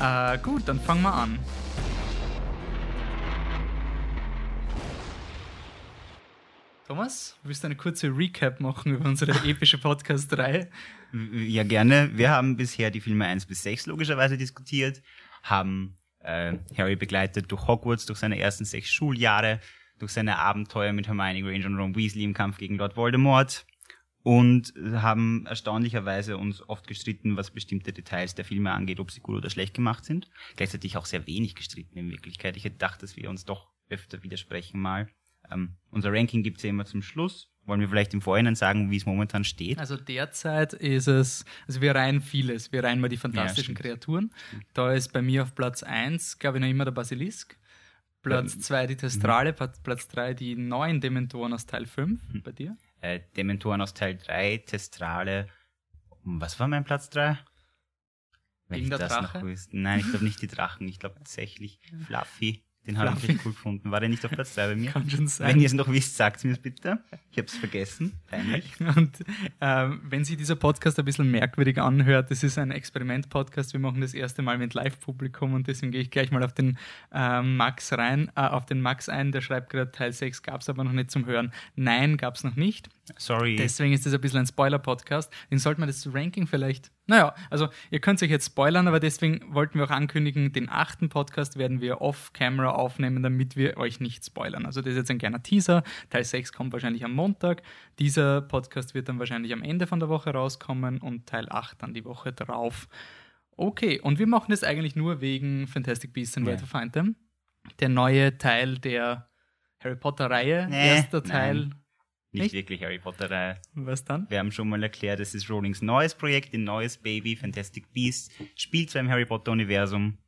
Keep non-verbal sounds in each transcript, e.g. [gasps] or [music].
Äh, gut, dann fangen wir an. Thomas, willst du eine kurze Recap machen über unsere [laughs] epische Podcast-Reihe? Ja, gerne. Wir haben bisher die Filme 1 bis 6 logischerweise diskutiert, haben äh, Harry begleitet durch Hogwarts, durch seine ersten sechs Schuljahre, durch seine Abenteuer mit Hermione Granger und Ron Weasley im Kampf gegen Lord Voldemort und haben erstaunlicherweise uns oft gestritten, was bestimmte Details der Filme angeht, ob sie gut oder schlecht gemacht sind. Gleichzeitig auch sehr wenig gestritten in Wirklichkeit. Ich hätte gedacht, dass wir uns doch öfter widersprechen mal. Ähm, unser Ranking gibt's ja immer zum Schluss. Wollen wir vielleicht im Vorhinein sagen, wie es momentan steht? Also derzeit ist es, also wir reihen vieles. Wir reihen mal die fantastischen ja, Kreaturen. Da ist bei mir auf Platz 1, glaube ich, noch immer der Basilisk. Platz 2 die Testrale, mhm. Platz 3 die neuen Dementoren aus Teil 5. Mhm. Bei dir? Äh, Dementoren aus Teil 3, Testrale. Was war mein Platz 3? Wenn Gegen ich das Drache? noch wüsste. Nein, ich glaube nicht die Drachen. Ich glaube tatsächlich Fluffy. Den habe ich richtig cool gefunden. War der nicht auf Platz 2 bei mir? Kann schon sein. Wenn ihr es noch wisst, sagt es mir bitte. Ich habe es vergessen. Peinlich. [laughs] Und ähm, wenn sich dieser Podcast ein bisschen merkwürdig anhört, das ist ein Experiment-Podcast. Wir machen das erste Mal mit Live-Publikum und deswegen gehe ich gleich mal auf den äh, Max rein, äh, auf den Max ein. Der schreibt gerade, Teil 6 gab es aber noch nicht zum Hören. Nein, gab es noch nicht. Sorry. Deswegen ist das ein bisschen ein Spoiler-Podcast. Den sollte man das Ranking vielleicht. Naja, also ihr könnt euch jetzt spoilern, aber deswegen wollten wir auch ankündigen, den achten Podcast werden wir off-camera aufnehmen, damit wir euch nicht spoilern. Also das ist jetzt ein kleiner Teaser. Teil 6 kommt wahrscheinlich am Montag. Dieser Podcast wird dann wahrscheinlich am Ende von der Woche rauskommen und Teil 8 dann die Woche drauf. Okay, und wir machen das eigentlich nur wegen Fantastic Beasts and Where to Find Them. Der neue Teil der Harry Potter-Reihe. Nee, Erster Teil. Nein nicht, nicht wirklich Harry Potter-Reihe. Was dann? Wir haben schon mal erklärt, es ist Rowlings neues Projekt, ein neues Baby, Fantastic Beasts, spielt zwar im Harry Potter-Universum,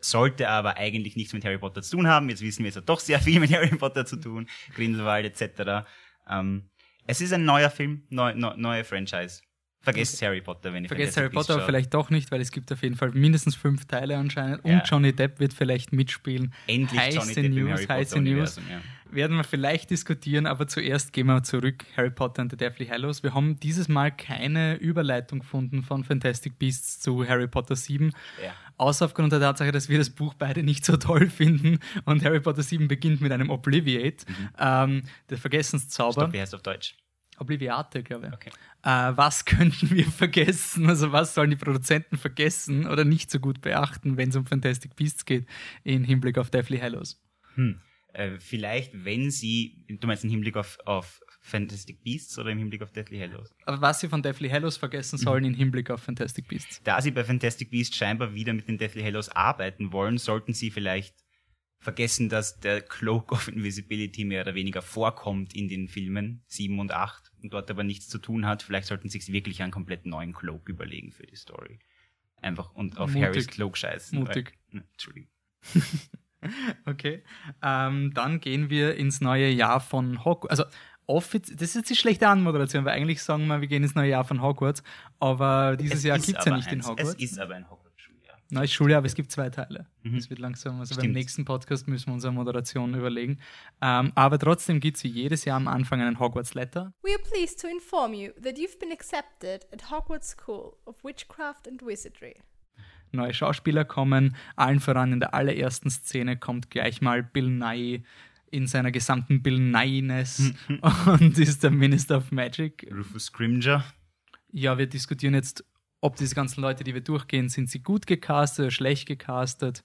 sollte aber eigentlich nichts mit Harry Potter zu tun haben. Jetzt wissen wir, es hat doch sehr viel mit Harry Potter zu tun, Grindelwald etc. Ähm, es ist ein neuer Film, neu, neu, neue Franchise. Vergesst. Harry Potter, wenn ihr Vergesst Harry Potter aber vielleicht doch nicht, weil es gibt auf jeden Fall mindestens fünf Teile anscheinend ja. und Johnny Depp wird vielleicht mitspielen. Endlich heiße Johnny Depp News, Harry heiße News. Ja. Werden wir vielleicht diskutieren, aber zuerst gehen wir zurück. Harry Potter and the Deathly Hallows. Wir haben dieses Mal keine Überleitung gefunden von Fantastic Beasts zu Harry Potter 7. Ja. Außer aufgrund der Tatsache, dass wir das Buch beide nicht so toll finden und Harry Potter 7 beginnt mit einem Obliviate, mhm. ähm, der Vergessenszauber. Stopp, wie heißt auf Deutsch? Obliviate, glaube ich. Okay. Äh, was [laughs] könnten wir vergessen? Also was sollen die Produzenten vergessen oder nicht so gut beachten, wenn es um Fantastic Beasts geht, im Hinblick auf Deathly Hallows? Hm. Äh, vielleicht, wenn sie, du meinst im Hinblick auf, auf Fantastic Beasts oder im Hinblick auf Deathly Hallows? Aber was sie von Deathly Hallows vergessen mhm. sollen im Hinblick auf Fantastic Beasts? Da sie bei Fantastic Beasts scheinbar wieder mit den Deathly Hallows arbeiten wollen, sollten sie vielleicht vergessen, dass der Cloak of Invisibility mehr oder weniger vorkommt in den Filmen 7 und 8 und dort aber nichts zu tun hat. Vielleicht sollten sie sich wirklich einen komplett neuen Cloak überlegen für die Story. Einfach und auf Mutig. Harrys Cloak scheißen. Mutig. Weil, ne, Entschuldigung. [laughs] okay. Ähm, dann gehen wir ins neue Jahr von Hogwarts. Also offiz das ist jetzt die schlechte Anmoderation, weil eigentlich sagen wir, wir gehen ins neue Jahr von Hogwarts, aber dieses es Jahr gibt es ja nicht eins, in Hogwarts. Es ist aber ein Hogwarts. Neues Schuljahr, aber es gibt zwei Teile. Mhm. Das wird langsam, also Stimmt. beim nächsten Podcast müssen wir unsere Moderation überlegen. Ähm, aber trotzdem gibt es wie jedes Jahr am Anfang einen Hogwarts Letter. We are pleased to inform you that you've been accepted at Hogwarts School of Witchcraft and Wizardry. Neue Schauspieler kommen, allen voran in der allerersten Szene kommt gleich mal Bill Nye in seiner gesamten Bill Nye-ness [laughs] und ist der Minister of Magic. Rufus Scrimger. Ja, wir diskutieren jetzt ob diese ganzen Leute, die wir durchgehen, sind sie gut gecastet oder schlecht gecastet.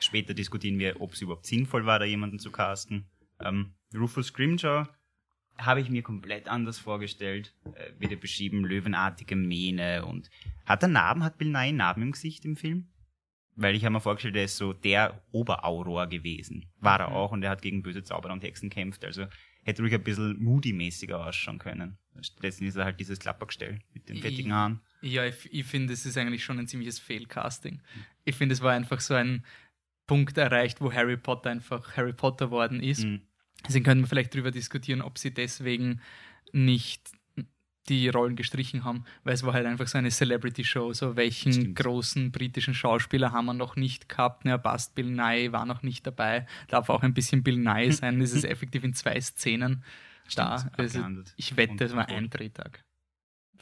Später diskutieren wir, ob es überhaupt sinnvoll war, da jemanden zu casten. Ähm, Rufus Scrimgeour habe ich mir komplett anders vorgestellt. Äh, wird er beschrieben, löwenartige Mähne und hat er Narben? Hat Bill Nye Narben im Gesicht im Film? Weil ich habe mir vorgestellt, er ist so der Oberauror gewesen. War er mhm. auch und er hat gegen böse Zauberer und Hexen kämpft. Also hätte ruhig ein bisschen moody-mäßiger ausschauen können. Stattdessen ist er halt dieses Klappergestell mit den fettigen Haaren. Ja, ich, ich finde, es ist eigentlich schon ein ziemliches Fehlcasting. Ich finde, es war einfach so ein Punkt erreicht, wo Harry Potter einfach Harry Potter worden ist. Mhm. Deswegen können wir vielleicht darüber diskutieren, ob sie deswegen nicht die Rollen gestrichen haben, weil es war halt einfach so eine Celebrity-Show. So, welchen Stimmt. großen britischen Schauspieler haben wir noch nicht gehabt? Ja, passt, Bill Nye war noch nicht dabei. Darf auch ein bisschen Bill Nye sein. Es ist [laughs] effektiv in zwei Szenen da. Stimmt, Also, abgehandelt. ich wette, es war ein Drehtag.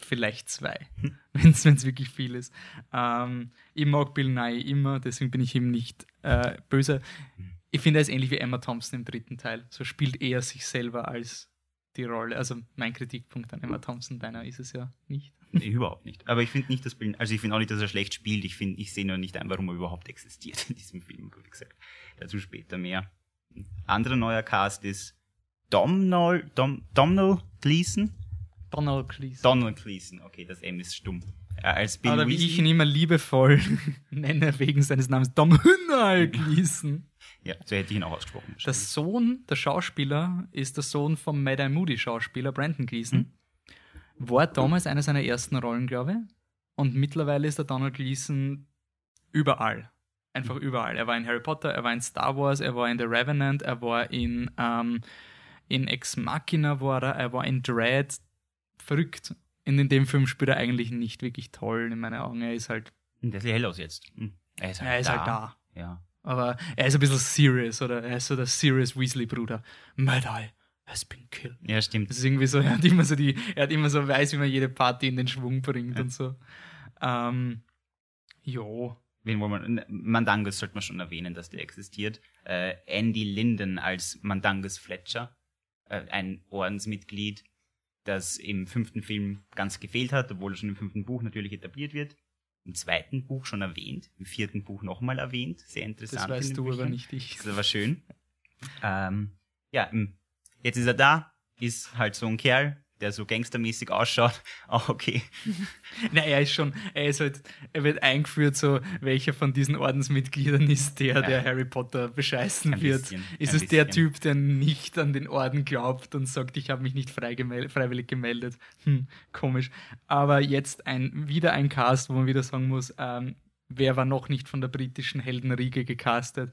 Vielleicht zwei, [laughs] wenn es wirklich viel ist. Ähm, ich mag Bill Nye immer, deswegen bin ich ihm nicht äh, böse. Ich finde, er ist ähnlich wie Emma Thompson im dritten Teil. So spielt er sich selber als die Rolle. Also mein Kritikpunkt an Emma Thompson beinahe ist es ja nicht. Nee, überhaupt nicht. Aber ich finde nicht, dass Bill, also ich finde auch nicht, dass er schlecht spielt. Ich finde, ich sehe nur nicht ein, warum er überhaupt existiert in diesem Film, gut gesagt. Dazu später mehr. Ein anderer neuer Cast ist Domhnall, Dom, Domhnall Gleeson? Donald Cleese. Donald Gleeson, okay, das M ist stumm. Äh, als Bill Oder wie Weasley. ich ihn immer liebevoll [laughs] nenne, wegen seines Namens, Dom Hünnal Gleason. Ja, so hätte ich ihn auch ausgesprochen. Der Sohn, der Schauspieler, ist der Sohn vom Mad Eye Moody Schauspieler Brandon Gleason. War damals eine seiner ersten Rollen, glaube ich. Und mittlerweile ist der Donald Gleason überall. Einfach überall. Er war in Harry Potter, er war in Star Wars, er war in The Revenant, er war in, ähm, in Ex Machina, war er, er war in Dread. Verrückt. In dem Film spielt er eigentlich nicht wirklich toll, in meinen Augen. Er ist halt, Der ist hell aus jetzt. Hm. Er ist halt er ist da. halt da. Ja. Aber er ist ein bisschen serious, oder? Er ist so der serious Weasley-Bruder. Mad Eye has been killed. ja, stimmt. Das ist irgendwie so, er hat immer so die, er hat immer so weiß, wie man jede Party in den Schwung bringt Ja. und so. Ähm, jo. Wen wollen wir? Mandangus sollte man schon erwähnen, dass der existiert. Äh, Andy Linden als Mandangus Fletcher, äh, ein Ordensmitglied, das im fünften Film ganz gefehlt hat, obwohl er schon im fünften Buch natürlich etabliert wird. Im zweiten Buch schon erwähnt, im vierten Buch nochmal erwähnt. Sehr interessant. Das weißt du aber Büchern. nicht ich. Das ist aber schön. Ähm, ja, jetzt ist er da, ist halt so ein Kerl, der so gangstermäßig ausschaut. Auch [laughs] okay. [laughs] Na, er ist schon, er ist halt, er wird eingeführt, so welcher von diesen Ordensmitgliedern ist der, der Harry Potter bescheißen Ein wird. bisschen, ist es der bisschen. Typ, der nicht an den Orden glaubt und sagt, ich habe mich nicht gemel- freiwillig gemeldet? Hm, komisch. Aber jetzt ein, wieder ein Cast, wo man wieder sagen muss, ähm, wer war noch nicht von der britischen Heldenriege gecastet?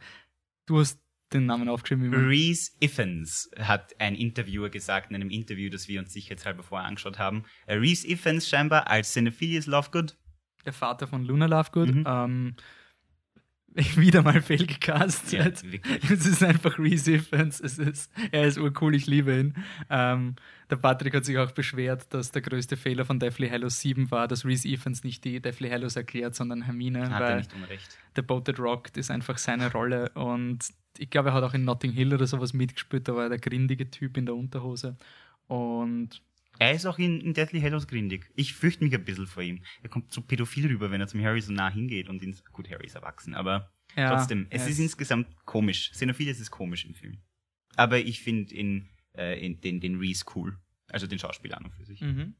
Du hast den Namen aufgeschrieben. Reese Iffens hat ein Interviewer gesagt, in einem Interview, das wir uns sicherheitshalber vorher angeschaut haben. Äh, Reese Iffens scheinbar als Xenophilius Lovegood. der Vater von Luna Lovegood. Mhm. Ähm, [laughs] wieder mal fehlgecastet. Ja, [laughs] es ist einfach Reese Ifans. Es ist, er ist urcool, ich liebe ihn. Ähm, der Patrick hat sich auch beschwert, dass der größte Fehler von Deathly Hallows 7 war, dass Reese Ifans nicht die Deathly Hallows erklärt, sondern Hermine, Hat er nicht unrecht. The Boat That Rocked ist einfach seine Rolle und ich glaube, er hat auch in Notting Hill oder sowas mitgespielt, da war er der grindige Typ in der Unterhose und Er ist auch in, in Deathly Hallows grindig. Ich fürchte mich ein bisschen vor ihm. Er kommt so pädophil rüber, wenn er zum Harry so nah hingeht und ihn, gut, Harry ist erwachsen, aber ja, trotzdem, es er ist insgesamt komisch. Xenophilius ist komisch im Film. Aber ich finde in, äh, in den, den Reese cool. Also den Schauspieler an und für sich. Mhm.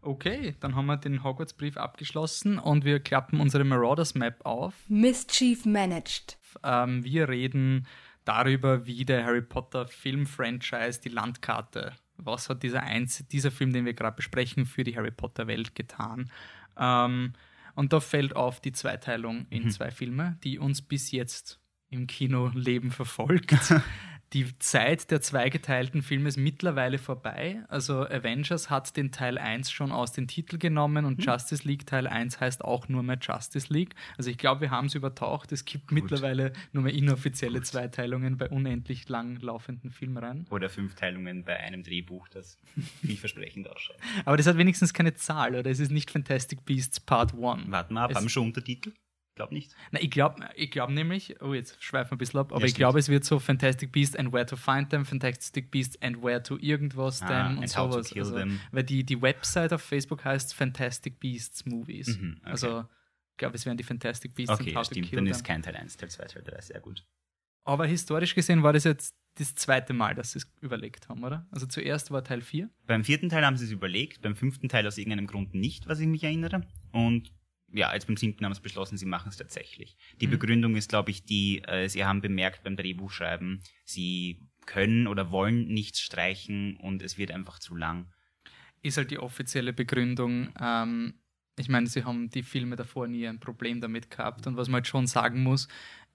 Okay, dann haben wir den Hogwarts-Brief abgeschlossen und wir klappen unsere Marauders-Map auf. Mischief managed. Ähm, wir reden darüber, wie der Harry Potter Film-Franchise die Landkarte, was hat dieser, Einz dieser Film, den wir gerade besprechen, für die Harry Potter-Welt getan. Ähm, und da fällt auf die Zweiteilung in zwei Filme, die uns bis jetzt im Kinoleben verfolgt. [laughs] Die Zeit der zweigeteilten Filme ist mittlerweile vorbei. Also Avengers hat den Teil 1 schon aus den Titel genommen und Justice League Teil 1 heißt auch nur mehr Justice League. Also ich glaube, wir haben es übertaucht. Es gibt mittlerweile nur mehr inoffizielle Zweiteilungen bei unendlich lang laufenden Filmreihen. Oder fünf Teilungen bei einem Drehbuch, das [laughs] vielversprechend ausschaut. Aber das hat wenigstens keine Zahl, oder? Es ist nicht Fantastic Beasts Part 1. Warten wir ab, Es- haben wir schon Untertitel? Glaub nicht. Na, ich glaube ich glaub nämlich, oh, jetzt schweifen wir ein bisschen ab, aber Ja, ich glaube, es wird so Fantastic Beasts and Where to Find Them, Fantastic Beasts and Where to irgendwas Ah, them und to sowas. Also, weil die, die Website auf Facebook heißt Fantastic Beasts Movies. Mhm, okay. Also, ich glaube, es wären die Fantastic Beasts Okay, and How to stimmt. Kill Dann Them. ist kein Teil 1, Teil 2, Teil 3 sehr gut. Aber historisch gesehen war das jetzt das zweite Mal, dass sie es überlegt haben, oder? Also zuerst war Teil 4. Beim vierten Teil haben sie es überlegt, beim fünften Teil aus irgendeinem Grund nicht, was ich mich erinnere. Und ja, jetzt beim siebten haben sie beschlossen, sie machen es tatsächlich. Die Mhm. Begründung ist, glaube ich, die, äh, sie haben bemerkt beim Drehbuchschreiben, sie können oder wollen nichts streichen und es wird einfach zu lang. ist halt die offizielle Begründung, ähm, ich meine, sie haben die Filme davor nie ein Problem damit gehabt. Und was man jetzt schon sagen muss,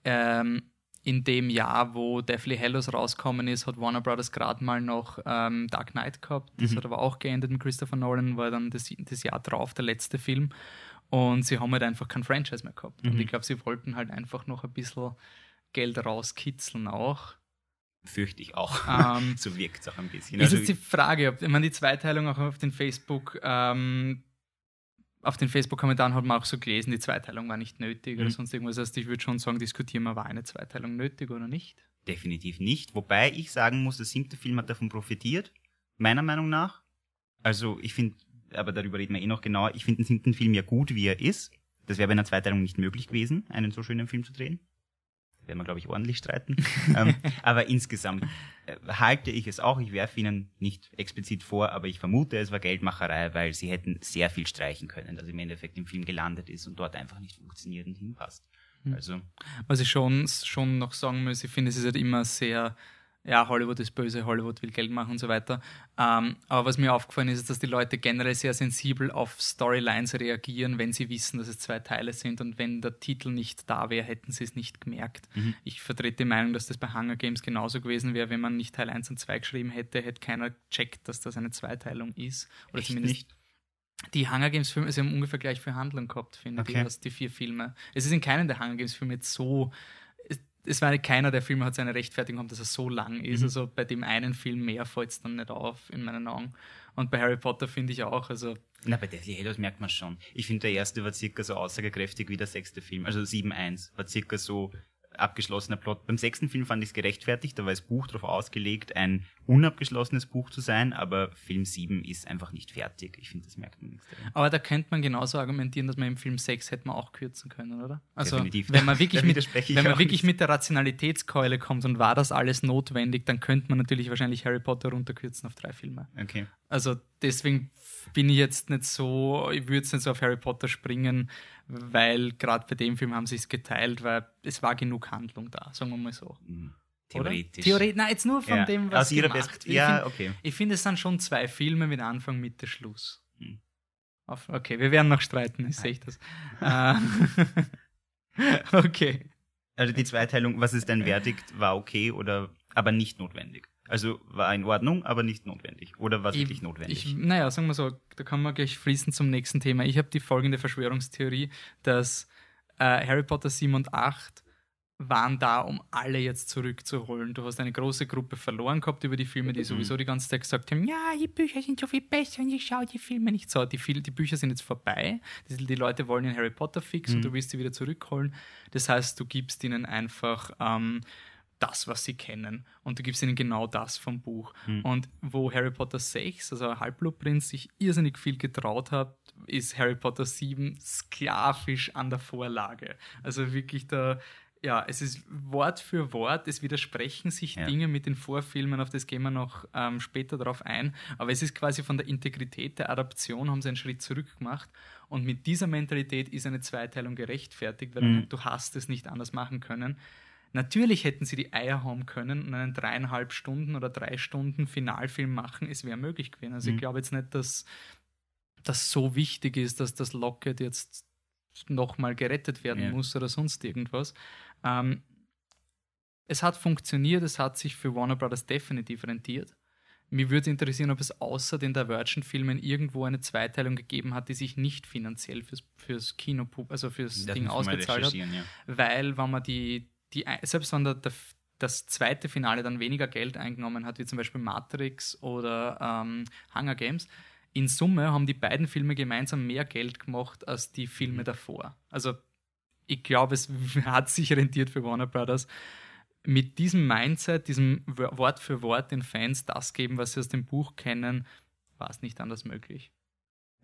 ähm, in dem Jahr, wo Deathly Hallows rausgekommen ist, hat Warner Brothers gerade mal noch ähm, Dark Knight gehabt. Das Mhm. hat aber auch geendet mit Christopher Nolan, war dann das, das Jahr drauf der letzte Film. Und sie haben halt einfach kein Franchise mehr gehabt. Und Mhm. ich glaube, sie wollten halt einfach noch ein bisschen Geld rauskitzeln auch. Fürchte ich auch. Ähm, [laughs] so wirkt es auch ein bisschen. ist Also, jetzt die Frage, ob ich meine, die Zweiteilung auch auf den Facebook, ähm, auf den Facebook-Kommentaren hat man auch so gelesen, die Zweiteilung war nicht nötig oder Mhm. sonst irgendwas. Also ich würde schon sagen, diskutieren wir, war eine Zweiteilung nötig oder nicht? definitiv nicht. Wobei ich sagen muss, der siebte Film hat davon profitiert, meiner Meinung nach. Also ich finde, aber darüber reden wir eh noch genauer, ich finde den siebten Film ja gut, wie er ist. Das wäre bei einer Zweiteilung nicht möglich gewesen, einen so schönen Film zu drehen. Da werden wir, glaube ich, ordentlich streiten. [laughs] ähm, aber insgesamt äh, halte ich es auch, ich werfe Ihnen nicht explizit vor, aber ich vermute, es war Geldmacherei, weil sie hätten sehr viel streichen können, dass im Endeffekt im Film gelandet ist und dort einfach nicht funktioniert und hinpasst. Hm. Also, Was ich schon, schon noch sagen muss, ich finde, es ist halt immer sehr, ja, Hollywood ist böse, Hollywood will Geld machen und so weiter. Ähm, aber was mir aufgefallen ist, ist, dass die Leute generell sehr sensibel auf Storylines reagieren, wenn sie wissen, dass es zwei Teile sind und wenn der Titel nicht da wäre, hätten sie es nicht gemerkt. Mhm. Ich vertrete die Meinung, dass das bei Hunger Games genauso gewesen wäre, wenn man nicht Teil 1 und 2 geschrieben hätte, hätte keiner checkt, dass das eine Zweiteilung ist. Oder Echt zumindest nicht? die Hunger Games Filme, sie haben ungefähr gleich viel Handlung gehabt, finde Okay. ich, die vier Filme. Es ist in keinem der Hunger Games Filme jetzt so. Es, war keiner der Filme hat seine Rechtfertigung gehabt, dass er so lang ist. Mhm. Also bei dem einen Film mehr fällt es dann nicht auf, in meinen Augen. Und bei Harry Potter finde ich auch, also Na, bei Deathly Hallows merkt man schon. Ich finde, der erste war circa so aussagekräftig wie der sechste Film. Also 7-1 war circa so abgeschlossener Plot. Beim sechsten Film fand ich es gerechtfertigt, da war das Buch darauf ausgelegt, ein unabgeschlossenes Buch zu sein, aber Film 7 ist einfach nicht fertig. Ich finde, das merkt man nicht. Aber da könnte man genauso argumentieren, dass man im Film 6 hätte man auch kürzen können, oder? Also Definitiv. wenn man wirklich, mit, wenn man wirklich nicht. mit der Rationalitätskeule kommt und war das alles notwendig, dann könnte man natürlich wahrscheinlich Harry Potter runterkürzen auf drei Filme. Okay. Also deswegen bin ich jetzt nicht so, ich würde jetzt nicht so auf Harry Potter springen, weil gerade bei dem Film haben sie es geteilt, weil es war genug Handlung da, sagen wir mal so. Hm, Oder? Theoretisch. Theoretisch, nein, jetzt nur von Ja, dem, was aus gemacht Best. Ja, find- okay. ich finde, es sind schon zwei Filme mit Anfang, Mitte, Schluss. Hm. Auf, okay, wir werden noch streiten, ich sehe das. Äh, [laughs] okay. Also die Zweiteilung, was ist dein Verdikt, war okay oder aber nicht notwendig. Also war in Ordnung, aber nicht notwendig. Oder war wirklich notwendig? Ich, naja, sagen wir so, da kann man gleich fließen zum nächsten Thema. Ich habe die folgende Verschwörungstheorie, dass äh, Harry Potter 7 und 8 waren da, um alle jetzt zurückzuholen. Du hast eine große Gruppe verloren gehabt über die Filme, die sowieso die ganze Zeit gesagt haben, ja, die Bücher sind so viel besser und ich schaue die Filme nicht so. Die, die Bücher sind jetzt vorbei. Die, die Leute wollen den Harry Potter fix und du willst sie wieder zurückholen. Das heißt, du gibst ihnen einfach ähm, das, was sie kennen. Und du gibst ihnen genau das vom Buch. Und wo Harry Potter 6, also Halbblutprinz, sich irrsinnig viel getraut hat, ist Harry Potter 7 sklavisch an der Vorlage. Also wirklich da, ja, es ist Wort für Wort, es widersprechen sich Ja. Dinge mit den Vorfilmen, auf das gehen wir noch ähm, später drauf ein. Aber es ist quasi von der Integrität der Adaption, haben sie einen Schritt zurück gemacht. Und mit dieser Mentalität ist eine Zweiteilung gerechtfertigt, weil Mhm. du hast es nicht anders machen können. Natürlich hätten sie die Eier haben können und einen dreieinhalb Stunden oder drei Stunden Finalfilm machen, es wäre möglich gewesen. Also ich Mhm. glaube jetzt nicht, dass das so wichtig ist, dass das Locket jetzt nochmal gerettet werden Ja. muss oder sonst irgendwas. Ähm, es hat funktioniert, es hat sich für Warner Brothers definitiv rentiert. Mir würde interessieren, ob es außer den Divergent-Filmen irgendwo eine Zweiteilung gegeben hat, die sich nicht finanziell fürs, fürs Kino, also fürs Das Ding ausgezahlt hat ja. weil wenn man die, die selbst wenn der, der, das zweite Finale dann weniger Geld eingenommen hat, wie zum Beispiel Matrix oder ähm, Hunger Games, in Summe haben die beiden Filme gemeinsam mehr Geld gemacht als die Filme Mhm. davor. Also ich glaube, es [laughs] hat sich rentiert für Warner Brothers. Mit diesem Mindset, diesem Wo- Wort für Wort den Fans das geben, was sie aus dem Buch kennen, war es nicht anders möglich.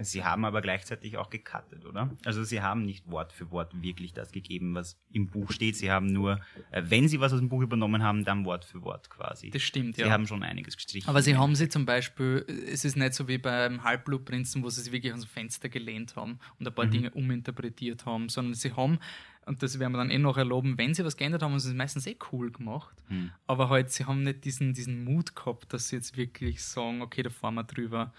Sie haben aber gleichzeitig auch gecuttet, oder? Also sie haben nicht Wort für Wort wirklich das gegeben, was im Buch steht. Sie haben nur, äh, wenn sie was aus dem Buch übernommen haben, dann Wort für Wort quasi. Das stimmt, sie ja. haben schon einiges gestrichen. Aber sie haben sie zum Beispiel, es ist nicht so wie beim Halbblutprinzen, wo sie sich wirklich dem Fenster gelehnt haben und ein paar Mhm. Dinge uminterpretiert haben, sondern sie haben, und das werden wir dann eh noch erloben, wenn sie was geändert haben, haben sie es meistens eh cool gemacht. Hm. Aber halt, sie haben nicht diesen, diesen Mut gehabt, dass sie jetzt wirklich sagen, okay, da fahren wir drüber.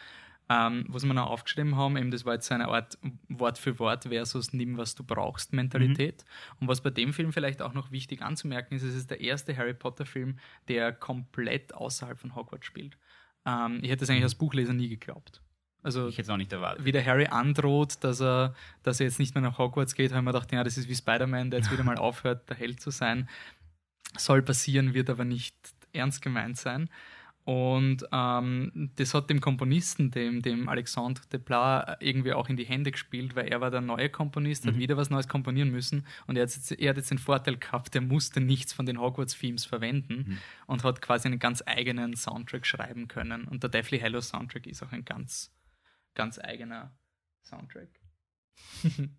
Ähm, was wir noch aufgeschrieben haben, eben das war jetzt so eine Art Wort für Wort versus nimm, was du brauchst Mentalität. Und was bei dem Film vielleicht auch noch wichtig anzumerken ist, es ist der erste Harry Potter-Film, der komplett außerhalb von Hogwarts spielt. Ähm, ich hätte das eigentlich als Buchleser nie geglaubt. Also Ich hätte es auch nicht erwartet. wie der Harry androht, dass er, dass er jetzt nicht mehr nach Hogwarts geht, haben wir gedacht, ja, das ist wie Spider-Man, der jetzt wieder mal [laughs] aufhört, der Held zu sein. Soll passieren, wird aber nicht ernst gemeint sein. Und ähm, das hat dem Komponisten, dem, dem Alexandre Desplat, irgendwie auch in die Hände gespielt, weil er war der neue Komponist, hat wieder was Neues komponieren müssen und er hat, jetzt, er hat jetzt den Vorteil gehabt, er musste nichts von den Hogwarts-Themes verwenden und hat quasi einen ganz eigenen Soundtrack schreiben können. Und der Deathly Hallows Soundtrack ist auch ein ganz, ganz eigener Soundtrack. [laughs]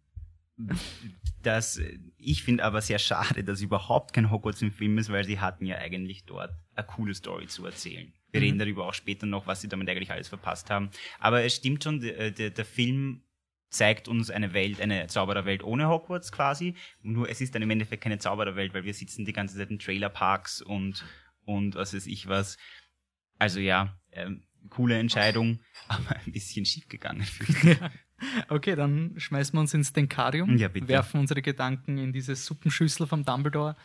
Das, ich finde aber sehr schade, dass überhaupt kein Hogwarts im Film ist, weil sie hatten ja eigentlich dort eine coole Story zu erzählen. Wir Mhm. reden darüber auch später noch, was sie damit eigentlich alles verpasst haben. Aber es stimmt schon, der, der, der Film zeigt uns eine Welt, eine Zaubererwelt ohne Hogwarts quasi. Nur es ist dann im Endeffekt keine Zaubererwelt, weil wir sitzen die ganze Zeit in Trailerparks und, und was weiß ich was. Also ja, ähm, coole Entscheidung, [laughs] aber ein bisschen schief gegangen. [laughs] Okay, dann schmeißen wir uns ins Denkarium, Ja, bitte. werfen unsere Gedanken in diese Suppenschüssel vom Dumbledore.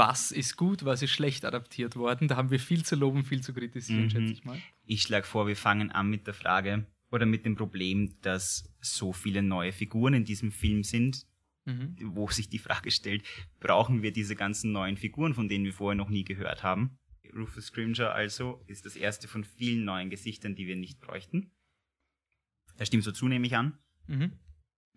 Was ist gut, was ist schlecht adaptiert worden? Da haben wir viel zu loben, viel zu kritisieren, Mhm. schätze ich mal. Ich schlage vor, wir fangen an mit der Frage oder mit dem Problem, dass so viele neue Figuren in diesem Film sind, Mhm. wo sich die Frage stellt, brauchen wir diese ganzen neuen Figuren, von denen wir vorher noch nie gehört haben? Rufus Scrimger also ist das erste von vielen neuen Gesichtern, die wir nicht bräuchten. Da stimmt so zu, nehme ich an. Mhm.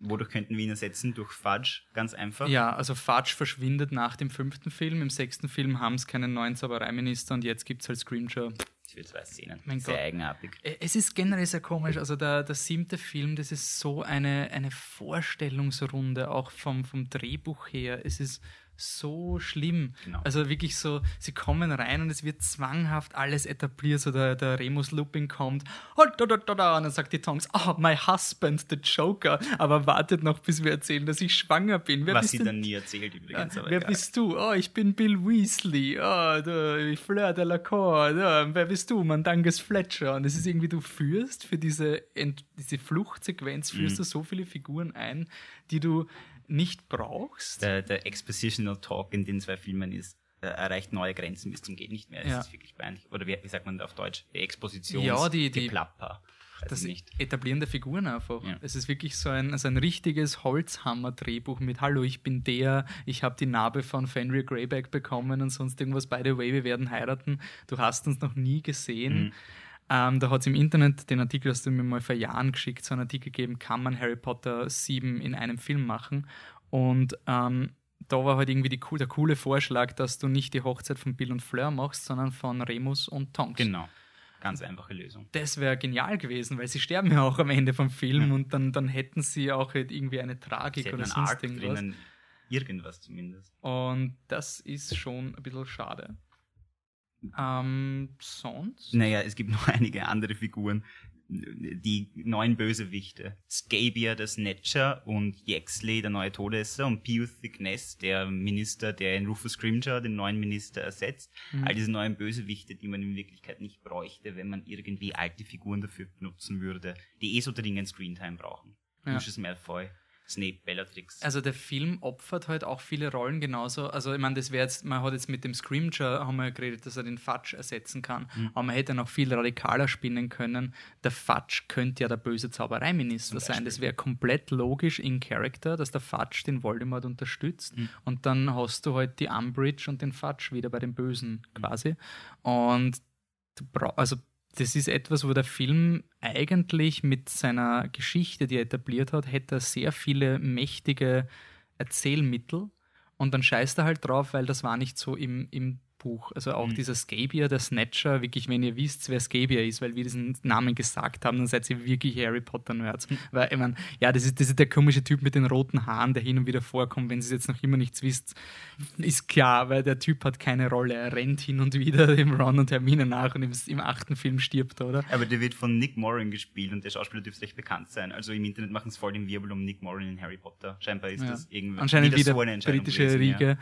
Wodurch könnten wir ihn ersetzen? Durch Fudge, ganz einfach. Ja, also Fudge verschwindet nach dem fünften Film. Im sechsten Film haben es keinen neuen Zaubereiminister und jetzt gibt es halt Screamshow. Für zwei Szenen. Mein Sehr Gott. eigenartig. Es ist generell sehr komisch. Also der, der siebte Film, das ist so eine, eine Vorstellungsrunde, auch vom, vom Drehbuch her. Es ist so schlimm. Genau. Also wirklich so, sie kommen rein und es wird zwanghaft alles etabliert. So der, der Remus Lupin kommt, da, da, da, da, und dann sagt die Tongs, oh, my husband, the Joker. Aber wartet noch, bis wir erzählen, dass ich schwanger bin. Wer Was sie denn dann nie erzählt übrigens. aber Wer egal. bist du? Oh, ich bin Bill Weasley. Oh, der Fleur de la Cour. Oh, wer bist du? Mandanges Fletcher. Und es ist irgendwie, du führst für diese, Ent diese Fluchtsequenz, Mhm. führst du so viele Figuren ein, die du nicht brauchst. der, der Expositional Talk in den zwei Filmen ist, äh, erreicht neue Grenzen bis zum geht nicht mehr. Es Ja. ist wirklich peinlich. Oder wie, wie sagt man auf Deutsch? Die Exposition. Ja, die- die- Geplapper. Das ich nicht. Etablieren der Figuren einfach. Ja. Es ist wirklich so ein, so ein richtiges Holzhammer-Drehbuch mit Hallo, ich bin der, ich habe die Narbe von Fenrir Greyback bekommen und sonst irgendwas. By the way, wir werden heiraten. Du hast uns noch nie gesehen. Mhm. Ähm, da hat es im Internet, den Artikel hast du mir mal vor Jahren geschickt, so einen Artikel gegeben, kann man Harry Potter 7 in einem Film machen? Und ähm, da war halt irgendwie die, der coole Vorschlag, dass du nicht die Hochzeit von Bill und Fleur machst, sondern von Remus und Tonks Genau. Ganz einfache Lösung. das wäre genial gewesen, weil sie sterben ja auch am Ende vom Film und dann, dann hätten sie auch halt irgendwie eine Tragik oder sonst Arc irgendwas. drinnen. Irgendwas zumindest. Und das ist schon ein bisschen schade. Ähm, sonst? Naja, es gibt [laughs] noch einige andere Figuren. Die neuen Bösewichte. Scabia, der Snatcher und Yaxley, der neue Todesser und Pius Thickness, der Minister, der in Rufus Scrimger den neuen Minister ersetzt. Mhm. All diese neuen Bösewichte, die man in Wirklichkeit nicht bräuchte, wenn man irgendwie alte Figuren dafür nutzen würde, die eh so dringend Screentime brauchen. Ja. Lucius Malfoy, Snape, Bellatrix. Also der Film opfert halt auch viele Rollen genauso. Also ich meine, das wäre jetzt, man hat jetzt mit dem Screamger haben wir ja geredet, dass er den Fudge ersetzen kann. Mhm. Aber man hätte noch viel radikaler spinnen können. Der Fudge könnte ja der böse Zaubereiminister sein. Das wäre komplett logisch in Character, dass der Fudge den Voldemort unterstützt. Mhm. Und dann hast du halt die Umbridge und den Fudge wieder bei den Bösen quasi. Und du brau- also das ist etwas, wo der Film eigentlich mit seiner Geschichte, die er etabliert hat, hätte er sehr viele mächtige Erzählmittel. Und dann scheißt er halt drauf, weil das war nicht so im, im Buch. Also auch mhm. dieser Scabier, der Snatcher, wirklich, wenn ihr wisst, wer Scabier ist, weil wir diesen Namen gesagt haben, dann seid ihr wirklich Harry Potter-Nerds. Mhm. Weil, ich meine, ja, das ist, das ist der komische Typ mit den roten Haaren, der hin und wieder vorkommt. Wenn ihr es jetzt noch immer nichts wisst, ist klar, weil der Typ hat keine Rolle. Er rennt hin und wieder dem Ron und Hermine nach und im, im achten Film stirbt, oder? Aber der wird von Nick Moran gespielt und der Schauspieler dürfte recht bekannt sein. Also im Internet machen es voll den Wirbel um Nick Moran in Harry Potter. Scheinbar ist ja. das irgendwie Anscheinend wieder, so britische gewesen, Riege. Ja.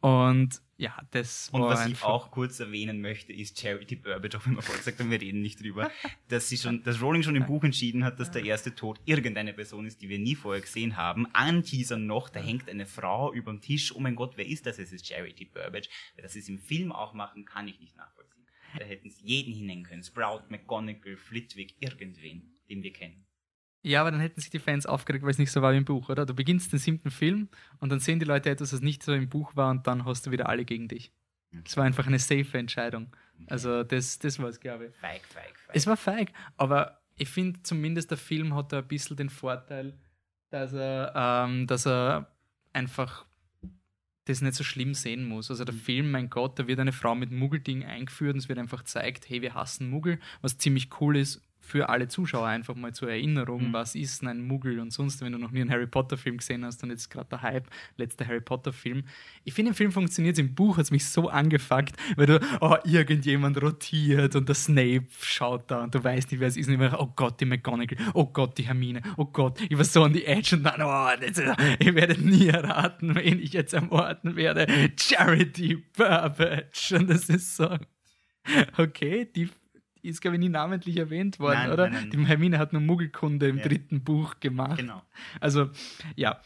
Und ja, das Und was ich auch kurz erwähnen möchte, ist Charity Burbage, auch wenn wir vorher gesagt haben, wir reden nicht drüber, [laughs] dass sie schon, dass Rowling schon im Buch entschieden hat, dass der erste Tod irgendeine Person ist, die wir nie vorher gesehen haben. Anteasern noch, da hängt eine Frau über dem Tisch. Oh mein Gott, wer ist das? Es ist Charity Burbage. Dass sie es im Film auch machen, kann ich nicht nachvollziehen. Da hätten sie jeden hinhängen können. Sprout, McGonagall, Flitwick, irgendwen, den wir kennen. Ja, aber dann hätten sich die Fans aufgeregt, weil es nicht so war wie im Buch, oder? Du beginnst den siebten Film und dann sehen die Leute etwas, was nicht so im Buch war und dann hast du wieder alle gegen dich. Es war einfach eine safe Entscheidung. Also das, das war es, glaube ich. Feig, feig, feig. Es war feig, aber ich finde zumindest der Film hat da ein bisschen den Vorteil, dass er, ähm, dass er einfach das nicht so schlimm sehen muss. Also der mhm. Film, mein Gott, da wird eine Frau mit Muggelding eingeführt und es wird einfach gezeigt, hey, wir hassen Muggel, was ziemlich cool ist für alle Zuschauer einfach mal zur Erinnerung, mhm. was ist ein Muggel und sonst, wenn du noch nie einen Harry Potter Film gesehen hast und jetzt gerade der Hype, letzter Harry Potter Film. Ich finde, im Film funktioniert es, im Buch hat es mich so angefuckt, weil du, oh, irgendjemand rotiert und der Snape schaut da und du weißt nicht, wer es ist. Und ich war, oh Gott, die McGonagall, oh Gott, die Hermine, oh Gott, ich war so on the edge und dann, oh, das, ich werde nie erraten, wen ich jetzt ermorden werde. Charity Burbage. Und das ist so, okay, die ist, glaube ich, nie namentlich erwähnt worden, nein, oder? Nein, nein, Die Hermine hat nur Muggelkunde im ja. dritten Buch gemacht. Genau. Also, ja.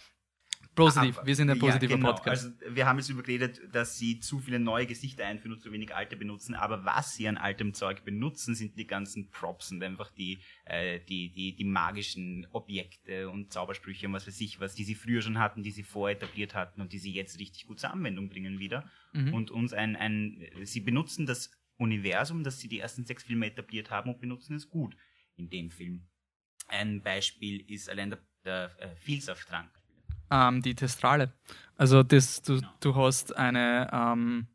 Positiv, Aber, wir sind ein positiver ja, genau. Podcast. Also, wir haben jetzt überredet, dass sie zu viele neue Gesichter einführen und zu wenig alte benutzen. Aber was sie an altem Zeug benutzen, sind die ganzen Props und einfach die, äh, die, die, die magischen Objekte und Zaubersprüche und was weiß ich was, die sie früher schon hatten, die sie voretabliert hatten und die sie jetzt richtig gut zur Anwendung bringen wieder. Mhm. Und uns ein, ein, sie benutzen das Universum, das sie die ersten sechs Filme etabliert haben und benutzen es gut in dem Film. Ein Beispiel ist allein der, der äh, Vielsafttrank. Ähm, die Testrale. Also das, du, genau. du hast eine ähm,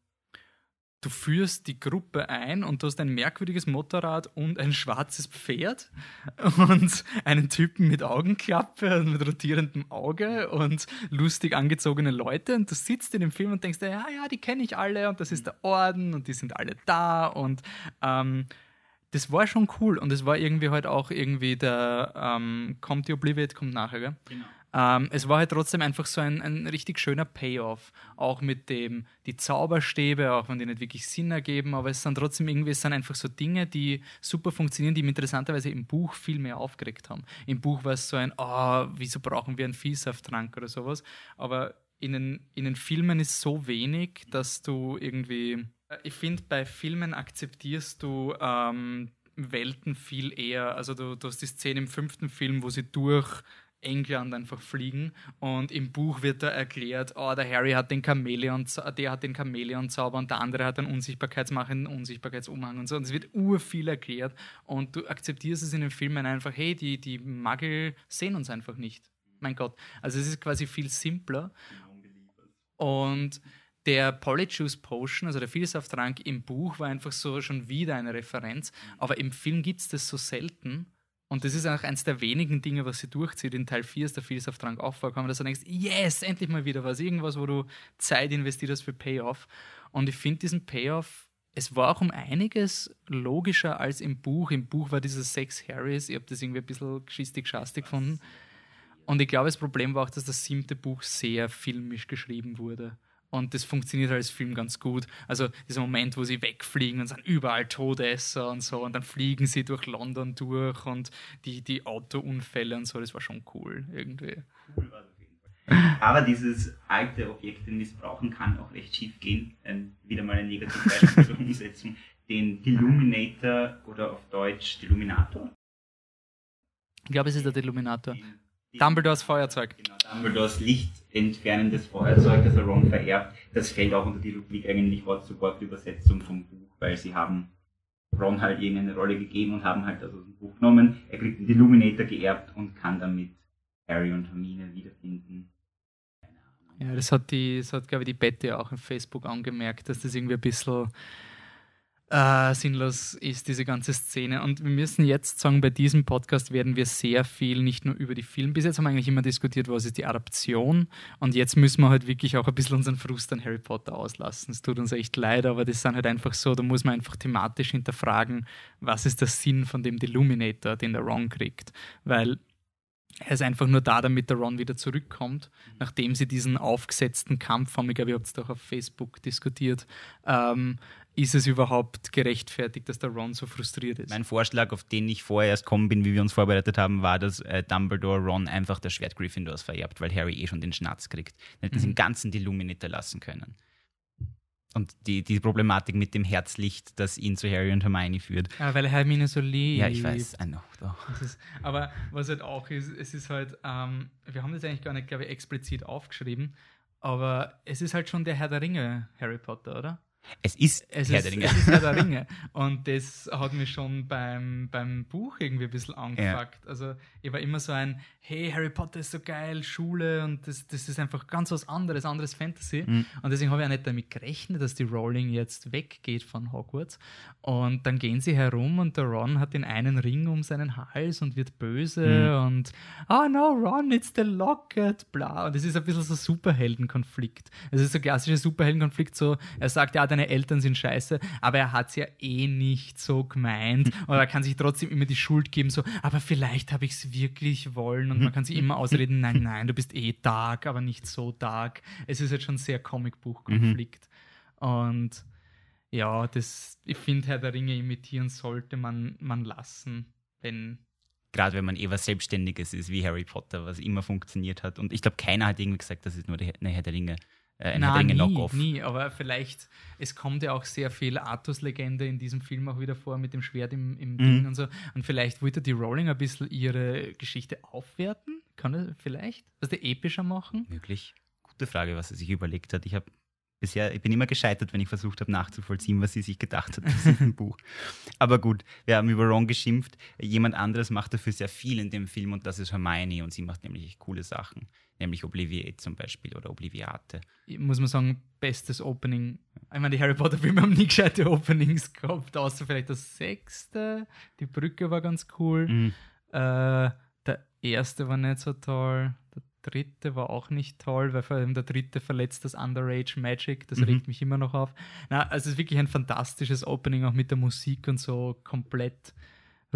du führst die Gruppe ein und du hast ein merkwürdiges Motorrad und ein schwarzes Pferd und einen Typen mit Augenklappe und mit rotierendem Auge und lustig angezogene Leute und du sitzt in dem Film und denkst, ja, ja, die kenne ich alle und das ist der Orden und die sind alle da und ähm, das war schon cool und es war irgendwie halt auch irgendwie der ähm, kommt die Obliviate kommt nachher, gell? Genau. Ähm, es war halt trotzdem einfach so ein, ein richtig schöner Payoff. Auch mit dem, die Zauberstäbe, auch wenn die nicht wirklich Sinn ergeben, aber es sind trotzdem irgendwie, es sind einfach so Dinge, die super funktionieren, die mich interessanterweise im Buch viel mehr aufgeregt haben. Im Buch war es so ein, oh, wieso brauchen wir einen Vielsafttrank oder sowas. Aber in den, in den Filmen ist so wenig, dass du irgendwie. Ich finde, bei Filmen akzeptierst du ähm, Welten viel eher. Also du, du hast die Szene im fünften Film, wo sie durch England einfach fliegen. Und im Buch wird da erklärt, oh, der Harry hat den Chamäleon, der hat den Chamäleon-Zauber und der andere hat einen unsichtbarkeitsmachenden Unsichtbarkeitsumhang und so. Und es wird urviel erklärt. Und du akzeptierst es in den Filmen einfach, hey, die, die Muggel sehen uns einfach nicht. Mein Gott. Also es ist quasi viel simpler. Und der Polyjuice Potion, also der Vielsafttrank im Buch, war einfach so schon wieder eine Referenz, aber im Film gibt es das so selten und das ist auch eines der wenigen Dinge, was sie durchzieht. In Teil 4 ist der Vielsafttrank auch vorkommen, dass du denkst, yes, endlich mal wieder was. Irgendwas, wo du Zeit investiert hast für Payoff. Und ich finde diesen Payoff, es war auch um einiges logischer als im Buch. Im Buch war dieses Sex Harrys, ich habe das irgendwie ein bisschen geschistig-schastig gefunden. Und ich glaube, das Problem war auch, dass das siebte Buch sehr filmisch geschrieben wurde. Und das funktioniert als Film ganz gut. Also dieser Moment, wo sie wegfliegen und sind überall Todesser und so und dann fliegen sie durch London durch und die, die Autounfälle und so, das war schon cool irgendwie. Cool war auf jeden Fall. Aber dieses alte Objekte missbrauchen kann auch recht schief gehen. Ähm, wieder mal ein Negativbeispiel [laughs] zur Umsetzung. Den Deluminator oder auf Deutsch Deluminator. Ich glaube, es ist der Deluminator. Dumbledores Feuerzeug. Genau, Dumbledores lichtentfernendes Feuerzeug, das er Ron vererbt. Das fällt auch unter die Rubrik eigentlich Wort zu Wort Übersetzung vom Buch, weil sie haben Ron halt irgendeine Rolle gegeben und haben halt also das Buch genommen. Er kriegt den Illuminator geerbt und kann damit Harry und Hermine wiederfinden. Ja, das hat die, das hat, glaube ich, die Betty auch auf Facebook angemerkt, dass das irgendwie ein bisschen äh, sinnlos ist, diese ganze Szene. Und wir müssen jetzt sagen, bei diesem Podcast werden wir sehr viel nicht nur über die Filme, bis jetzt haben wir eigentlich immer diskutiert, was ist die Adaption. Und jetzt müssen wir halt wirklich auch ein bisschen unseren Frust an Harry Potter auslassen. Es tut uns echt leid, aber das sind halt einfach so, da muss man einfach thematisch hinterfragen, was ist der Sinn von dem Deluminator, den der Ron kriegt. Weil er ist einfach nur da, damit der Ron wieder zurückkommt, nachdem sie diesen aufgesetzten Kampf haben. Ich glaube, ihr habt es doch auf Facebook diskutiert. Ähm, ist es überhaupt gerechtfertigt, dass der Ron so frustriert ist? Mein Vorschlag, auf den ich vorher erst kommen bin, wie wir uns vorbereitet haben, war, dass äh, Dumbledore Ron einfach das Schwert Gryffindors vererbt, weil Harry eh schon den Schnatz kriegt. Dann hätte mhm. den ganzen Deluminator lassen können. Und die, die Problematik mit dem Herzlicht, das ihn zu Harry und Hermione führt. Ja, weil Hermine so liebt. Ja, ich weiß, I know. Ist, aber was halt auch ist, es ist halt, ähm, wir haben das eigentlich gar nicht, glaube ich, explizit aufgeschrieben, aber es ist halt schon der Herr der Ringe Harry Potter, oder? Es ist es Herr ist, der Ringe. Es ist Herr der [laughs] Ringe. Und das hat mich schon beim, beim Buch irgendwie ein bisschen angefuckt. Ja. Also ich war immer so ein, hey, Harry Potter ist so geil, Schule und das, das ist einfach ganz was anderes, anderes Fantasy. Mhm. Und deswegen habe ich auch nicht damit gerechnet, dass die Rowling jetzt weggeht von Hogwarts. Und dann gehen sie herum und der Ron hat den einen Ring um seinen Hals und wird böse mhm. und oh no, Ron, it's the locket, bla. Und das ist ein bisschen so Superheldenkonflikt. Es ist so ein klassischer Superheldenkonflikt, so er sagt, ja, deine Eltern sind scheiße, aber er hat es ja eh nicht so gemeint. [laughs] Und er kann sich trotzdem immer die Schuld geben, so, aber vielleicht habe ich es wirklich wollen. Und man kann sich immer ausreden, nein, [laughs] nein, du bist eh dark, aber nicht so dark. Es ist jetzt schon sehr Comicbuch-Konflikt. Mhm. Und ja, das, ich finde, Herr der Ringe imitieren sollte man, man lassen, wenn gerade wenn man eh was Selbstständiges ist, wie Harry Potter, was immer funktioniert hat. Und ich glaube, keiner hat irgendwie gesagt, das ist nur eine Herr der Ringe äh, ein Nein, nie, Knockoff. nie, aber vielleicht, es kommt ja auch sehr viel Artus-Legende in diesem Film auch wieder vor mit dem Schwert im, im mhm. Ding und so. Und vielleicht wollte die Rowling ein bisschen ihre Geschichte aufwerten. Kann er vielleicht? Was der epischer machen? Möglich. Gute Frage, was er sich überlegt hat. Ich habe bisher, ich bin immer gescheitert, wenn ich versucht habe nachzuvollziehen, was sie sich gedacht hat in diesem [laughs] Buch. Aber gut, wir haben über Ron geschimpft. Jemand anderes macht dafür sehr viel in dem Film und das ist Hermione und sie macht nämlich coole Sachen nämlich Obliviate zum Beispiel oder Obliviate. Muss man sagen, bestes Opening. Ich meine, die Harry Potter-Filme haben nie gescheite Openings gehabt, außer vielleicht das sechste. Die Brücke war ganz cool. Mhm. Äh, der erste war nicht so toll. Dritte war auch nicht toll, weil vor allem der dritte verletzt das Underage Magic. Das mhm. regt mich immer noch auf. Na, also es ist wirklich ein fantastisches Opening, auch mit der Musik und so komplett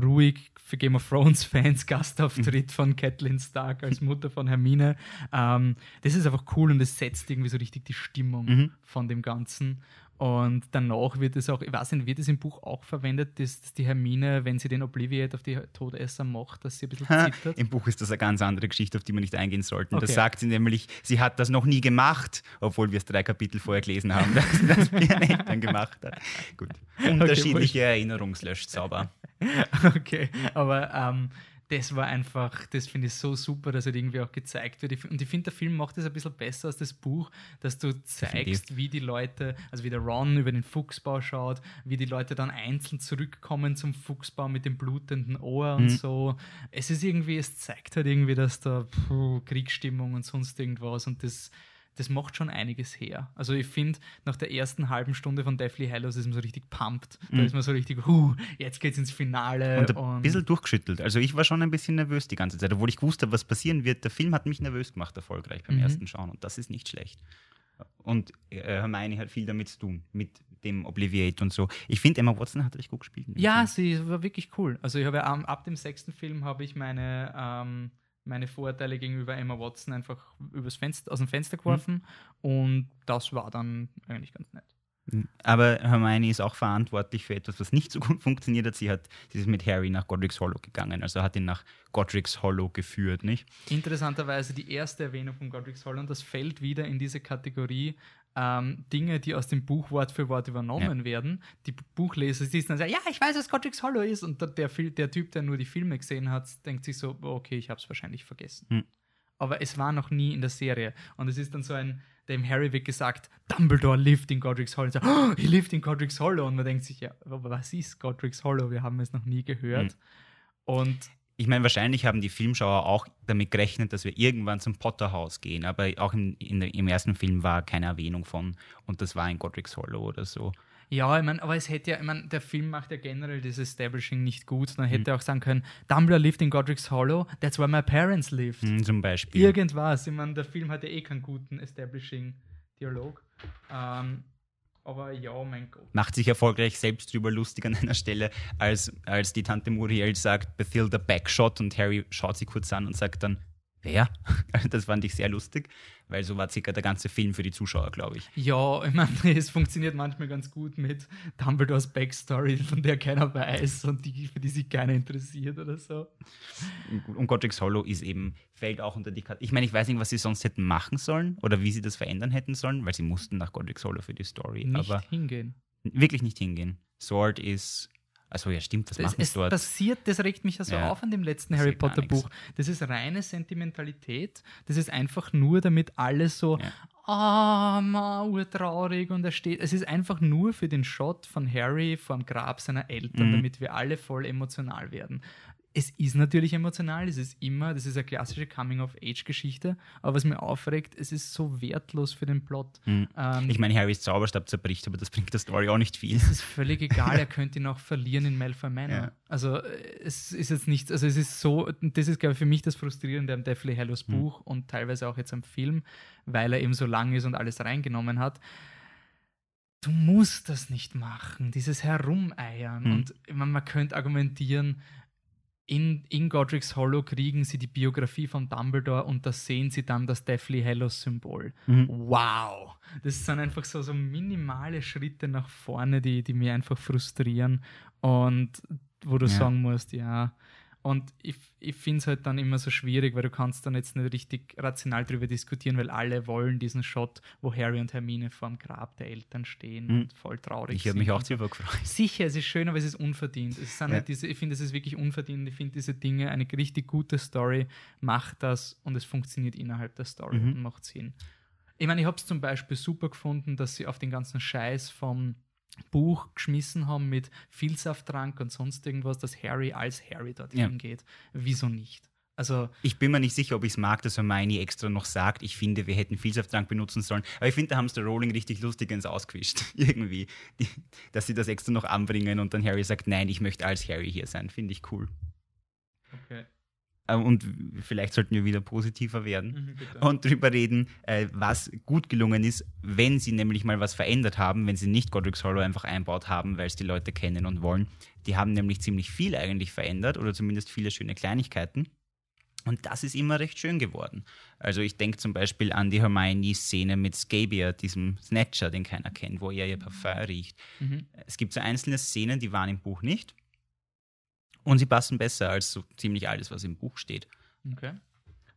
ruhig für Game of Thrones Fans [laughs] Gastauftritt von Catelyn Stark als Mutter von Hermine. Ähm, das ist einfach cool und es setzt irgendwie so richtig die Stimmung mhm. von dem Ganzen. Und danach wird es auch, ich weiß nicht, wird es im Buch auch verwendet, dass, dass die Hermine, wenn sie den Obliviate auf die Todesser macht, dass sie ein bisschen zittert? Im Buch ist das eine ganz andere Geschichte, auf die wir nicht eingehen sollten. Okay. Da sagt sie nämlich, sie hat das noch nie gemacht, obwohl wir es drei Kapitel vorher gelesen haben, [laughs] dass, dass ihre Eltern gemacht hat. Gut. Unterschiedliche okay, Erinnerungslöschzauber. [laughs] Okay, aber ähm, das war einfach, das finde ich so super, dass er halt irgendwie auch gezeigt wird. Und ich finde, der Film macht das ein bisschen besser als das Buch, dass du zeigst, wie die Leute, also wie der Ron über den Fuchsbau schaut, wie die Leute dann einzeln zurückkommen zum Fuchsbau mit dem blutenden Ohr und mhm. so. Es ist irgendwie, es zeigt halt irgendwie, dass da puh, Kriegsstimmung und sonst irgendwas und das das macht schon einiges her. Also ich finde, nach der ersten halben Stunde von Deathly Hallows ist man so richtig pumped. Da mhm. ist man so richtig, huh, jetzt geht's ins Finale. Und ein und bisschen durchgeschüttelt. Also ich war schon ein bisschen nervös die ganze Zeit, obwohl ich gewusst habe, was passieren wird. Der Film hat mich nervös gemacht, erfolgreich beim mhm. ersten Schauen. Und das ist nicht schlecht. Und äh, Hermione hat viel damit zu tun, mit dem Obliviate und so. Ich finde, Emma Watson hat recht gut gespielt. Ja, sie war wirklich cool. Also ich habe ja, ab dem sechsten Film habe ich meine ähm, meine Vorurteile gegenüber Emma Watson einfach übers Fenster, aus dem Fenster geworfen mhm. und das war dann eigentlich ganz nett. Mhm. Aber Hermione ist auch verantwortlich für etwas, was nicht so gut funktioniert hat. Sie hat, sie ist mit Harry nach Godric's Hollow gegangen, also hat ihn nach Godric's Hollow geführt, nicht? Interessanterweise die erste Erwähnung von Godric's Hollow und das fällt wieder in diese Kategorie ähm, Dinge, die aus dem Buch Wort für Wort übernommen ja. werden. Die Buchleser die dann sagen, ja, ich weiß, was Godric's Hollow ist. Und der, der, Typ, der nur die Filme gesehen hat, denkt sich so, okay, ich habe es wahrscheinlich vergessen. Hm. Aber es war noch nie in der Serie. Und es ist dann so ein, dem Harry wird gesagt, Dumbledore lived in Godric's Hollow. Und so, oh, he lived in Godric's Hollow. Und man denkt sich, ja, was ist Godric's Hollow? Wir haben es noch nie gehört. Hm. Und Ich meine, wahrscheinlich haben die Filmschauer auch damit gerechnet, dass wir irgendwann zum Potterhaus gehen, aber auch in, in im ersten Film war keine Erwähnung von und das war in Godric's Hollow oder so. Ja, ich meine, aber es hätte ja, ich meine, der Film macht ja generell das Establishing nicht gut. Mhm. hätte auch sagen können, Dumbledore lived in Godric's Hollow, that's where my parents lived. Hm, zum Beispiel. Irgendwas. Ich meine, der Film hat ja eh keinen guten Establishing-Dialog. Ähm, aber ja, mein Gott. Macht sich erfolgreich selbst drüber lustig an einer Stelle, als, als die Tante Muriel sagt, Bethilda Backshot und Harry schaut sie kurz an und sagt dann, wer? [laughs] Das fand ich sehr lustig, weil so war circa der ganze Film für die Zuschauer, glaube ich. Ja, ich meine, [laughs] es funktioniert manchmal ganz gut mit Dumbledores Backstory, von der keiner weiß und die, für die sich keiner interessiert oder so. Und Godric's Hollow ist eben, fällt auch unter die Kategorie. Ich meine, ich weiß nicht, was sie sonst hätten machen sollen oder wie sie das verändern hätten sollen, weil sie mussten nach Godric's Hollow für die Story, Nicht aber hingehen. wirklich nicht hingehen. Sword ist, also ja, stimmt, das machen sie es dort. passiert, das regt mich ja so Ja. auf an dem letzten Harry Potter Buch. Das ist reine Sentimentalität. Das ist einfach nur, damit alle so, Ja. ah, ma, urtraurig und er steht. Es ist einfach nur für den Shot von Harry vorm Grab seiner Eltern, Mhm. damit wir alle voll emotional werden. Es ist natürlich emotional, es ist immer, das ist eine klassische Coming-of-Age-Geschichte, aber was mir aufregt, es ist so wertlos für den Plot. Mhm. Ähm, Ich meine, Harrys Zauberstab zerbricht, aber das bringt der Story auch nicht viel. es ist völlig egal, er [laughs] könnte ihn auch verlieren in Malfoy Manor. Ja. Also äh, es ist jetzt nicht, also es ist so, das ist glaube ich für mich das Frustrierende am Deathly Hallows Hm. Buch und teilweise auch jetzt am Film, weil er eben so lang ist und alles reingenommen hat. Du musst das nicht machen, dieses Herumeiern. Hm. Und meine, man könnte argumentieren, in, in Godric's Hollow kriegen sie die Biografie von Dumbledore und da sehen sie dann das Deathly Hallows Symbol. Mhm. Wow! Das sind einfach so, so minimale Schritte nach vorne, die, die mir einfach frustrieren und wo du Ja. sagen musst, ja. Und ich, ich finde es halt dann immer so schwierig, weil du kannst dann jetzt nicht richtig rational drüber diskutieren, weil alle wollen diesen Shot, wo Harry und Hermine vorm Grab der Eltern stehen Mhm. und voll traurig Ich habe sind mich auch darüber gefreut. Sicher, es ist schön, aber es ist unverdient. Es sind Ja. halt diese, ich finde, es ist wirklich unverdient. Ich finde diese Dinge, eine richtig gute Story macht das und es funktioniert innerhalb der Story Mhm. und macht Sinn. Ich meine, ich habe es zum Beispiel super gefunden, dass sie auf den ganzen Scheiß vom Buch geschmissen haben mit Vielsafttrank und sonst irgendwas, dass Harry als Harry dorthin Ja. geht. Wieso nicht? Also, Ich bin mir nicht sicher, ob ich es mag, dass Hermione extra noch sagt, ich finde, wir hätten Vielsafttrank benutzen sollen. Aber ich finde, da haben es der Rowling richtig lustig ins Ausgewischt. [laughs] Irgendwie. Die, dass sie das extra noch anbringen und dann Harry sagt, nein, ich möchte als Harry hier sein. Finde ich cool. okay. Äh, Und vielleicht sollten wir wieder positiver werden. Mhm, und drüber reden, äh, was gut gelungen ist, wenn sie nämlich mal was verändert haben, wenn sie nicht Godric's Hollow einfach einbaut haben, weil es die Leute kennen und wollen. Die haben nämlich ziemlich viel eigentlich verändert oder zumindest viele schöne Kleinigkeiten. Und das ist immer recht schön geworden. Also ich denke zum Beispiel an die Hermione-Szene mit Scabia, diesem Snatcher, den keiner kennt, wo er ihr Parfum riecht. Mhm. Es gibt so einzelne Szenen, die waren im Buch nicht. Und sie passen besser als so ziemlich alles, was im Buch steht. Okay.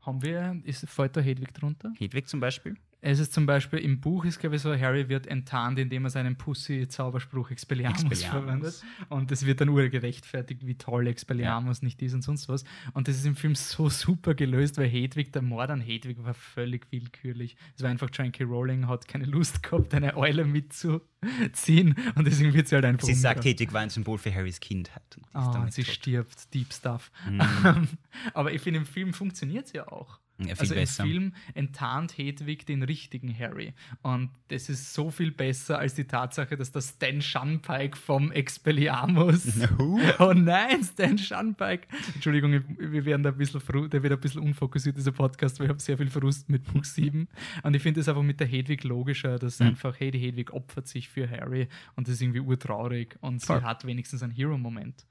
Haben wir, ist, fällt da Hedwig drunter? Hedwig zum Beispiel. Es ist zum Beispiel im Buch ist, glaube ich, so, Harry wird enttarnt, indem er seinen Pussy-Zauberspruch Expelliarmus, Expelliarmus. verwendet. Und es wird dann urgerechtfertigt, wie toll Expelliarmus nicht ist und sonst was. Und das ist im Film so [laughs] super gelöst, weil Hedwig, der Mord an Hedwig war völlig willkürlich. Es war einfach, J.K. Rowling hat keine Lust gehabt, eine Eule mitzuziehen. Und deswegen wird sie halt einfach Sie sagt, umgebracht. Hedwig war ein Symbol für Harrys Kindheit. Und damit sie tot. stirbt, Deep Stuff. Mhm. [laughs] Aber ich finde, im Film funktioniert es ja auch. Ja, also besser. im Film enttarnt Hedwig den richtigen Harry. Und das ist so viel besser als die Tatsache, dass das Stan Shunpike vom Expelliarmus. No. [laughs] Oh nein, Stan Shunpike. Entschuldigung, wir werden da ein bisschen der wird ein bisschen unfokussiert, dieser Podcast, weil ich habe sehr viel Frust mit Buch 7. Und ich finde es einfach mit der Hedwig logischer, dass Mhm. einfach, hey, die Hedwig opfert sich für Harry und das ist irgendwie urtraurig und Voll. sie hat wenigstens einen Hero-Moment.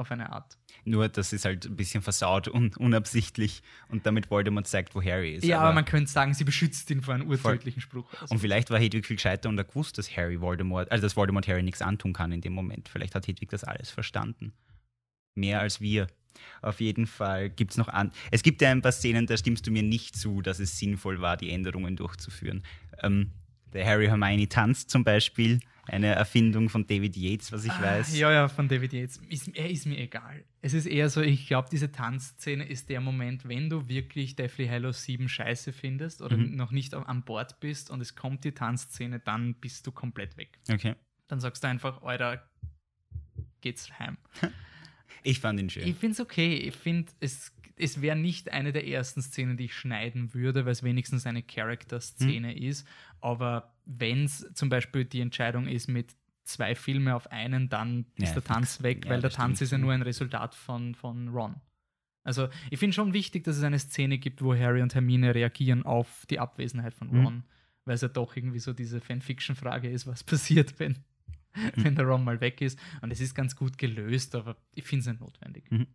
Auf eine Art. Nur, das ist halt ein bisschen versaut und [laughs] unabsichtlich und damit Voldemort zeigt, wo Harry ist. Ja, aber, man könnte sagen, sie beschützt ihn vor einem urtödlichen Spruch. Also, und vielleicht war Hedwig viel gescheiter und er gewusst, dass Harry Voldemort, also dass Voldemort Harry nichts antun kann in dem Moment. Vielleicht hat Hedwig das alles verstanden. Mehr als wir. Auf jeden Fall gibt es noch an. Es gibt ja ein paar Szenen, da stimmst du mir nicht zu, dass es sinnvoll war, die Änderungen durchzuführen. Ähm, der Harry Hermione tanzt zum Beispiel, eine Erfindung von David Yates, was ich weiß. Ah, Ja, ja, von David Yates. Ist, er ist mir egal. Es ist eher so, ich glaube, diese Tanzszene ist der Moment, wenn du wirklich Deathly Hallows 7 scheiße findest oder Mhm. noch nicht an Bord bist und es kommt die Tanzszene, dann bist du komplett weg. Okay. Dann sagst du einfach, Alter, geht's heim. [laughs] Ich fand ihn schön. Ich finde es okay. Ich finde, es, es wäre nicht eine der ersten Szenen, die ich schneiden würde, weil es wenigstens eine Character-Szene Hm. ist. Aber wenn es zum Beispiel die Entscheidung ist mit zwei Filme auf einen, dann ist Ja, der Tanz fix. weg, Ja, weil der Tanz stimmt. ist ja nur ein Resultat von, von Ron. Also ich finde schon wichtig, dass es eine Szene gibt, wo Harry und Hermine reagieren auf die Abwesenheit von Mhm. Ron, weil es ja doch irgendwie so diese Fanfiction-Frage ist, was [laughs] passiert, wenn, wenn der Ron mal weg ist. Und es ist ganz gut gelöst, aber ich finde es nicht notwendig. Mhm.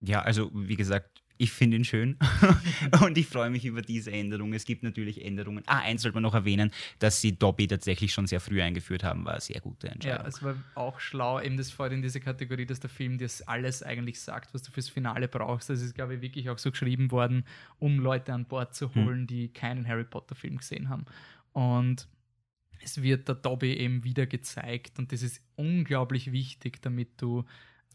Ja, also wie gesagt, ich finde ihn schön [laughs] und ich freue mich über diese Änderung. Es gibt natürlich Änderungen. Ah, eins sollte man noch erwähnen, dass sie Dobby tatsächlich schon sehr früh eingeführt haben, war eine sehr gute Ja, Entscheidung. es war auch schlau, eben das fällt in diese Kategorie, dass der Film dir alles eigentlich sagt, was du fürs Finale brauchst. Das ist, glaube ich, wirklich auch so geschrieben worden, um Leute an Bord zu holen, die keinen Harry Potter-Film gesehen haben. Und es wird der Dobby eben wieder gezeigt und das ist unglaublich wichtig, damit du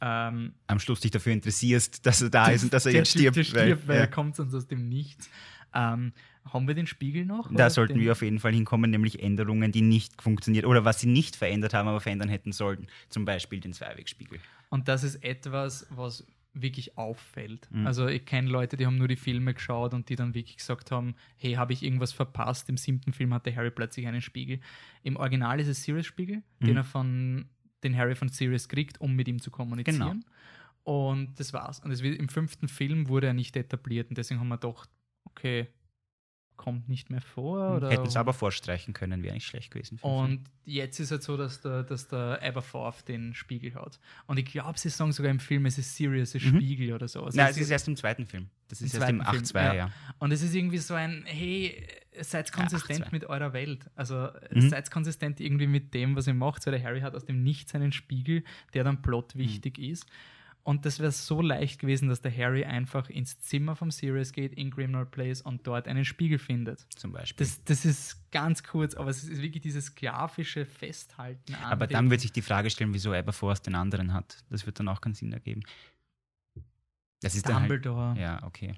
ähm, Am Schluss dich dafür interessierst, dass er da ist und dass er jetzt stirbt. Der stirbt, weil ja. er kommt sonst aus dem Nichts. Ähm, haben wir den Spiegel noch? Da sollten wir auf jeden Fall hinkommen, nämlich Änderungen, die nicht funktioniert oder was sie nicht verändert haben, aber verändern hätten sollten. Zum Beispiel den Zweiwegspiegel. Und das ist etwas, was wirklich auffällt. Mhm. Also ich kenne Leute, die haben nur die Filme geschaut und die dann wirklich gesagt haben, hey, habe ich irgendwas verpasst? Im siebten Film hatte Harry plötzlich einen Spiegel. Im Original ist es Sirius-Spiegel, Mhm. den er von den Harry von Sirius kriegt, um mit ihm zu kommunizieren. Genau. Und das war's. Und wird, im fünften Film wurde er nicht etabliert und deswegen haben wir gedacht, okay, kommt nicht mehr vor. Oder Hätten es aber vorstreichen können, wäre nicht schlecht gewesen. und jetzt ist es so, dass der, dass der Aberforth den Spiegel hat. Und ich glaube, sie sagen sogar im Film, es ist Sirius Mhm. Spiegel oder so. Also Nein, es es ist erst im zweiten Film. Das ist erst im zweiten Film, 8-2, ja. ja. Und es ist irgendwie so ein, hey, seid konsistent 8-2. mit eurer Welt. Also Mhm. seid konsistent irgendwie mit dem, was ihr macht. Weil der Harry hat aus dem Nichts einen Spiegel, der dann Mhm. plot wichtig ist. Und das wäre so leicht gewesen, dass der Harry einfach ins Zimmer vom Sirius geht, in Grimmauld Place und dort einen Spiegel findet. Zum Beispiel. Das, das ist ganz kurz, aber es ist wirklich dieses sklavische Festhalten an aber dann wird sich die Frage stellen, wieso Aberforth den anderen hat. Das wird dann auch keinen Sinn ergeben. Das ist halt, Dumbledore. Ja, okay.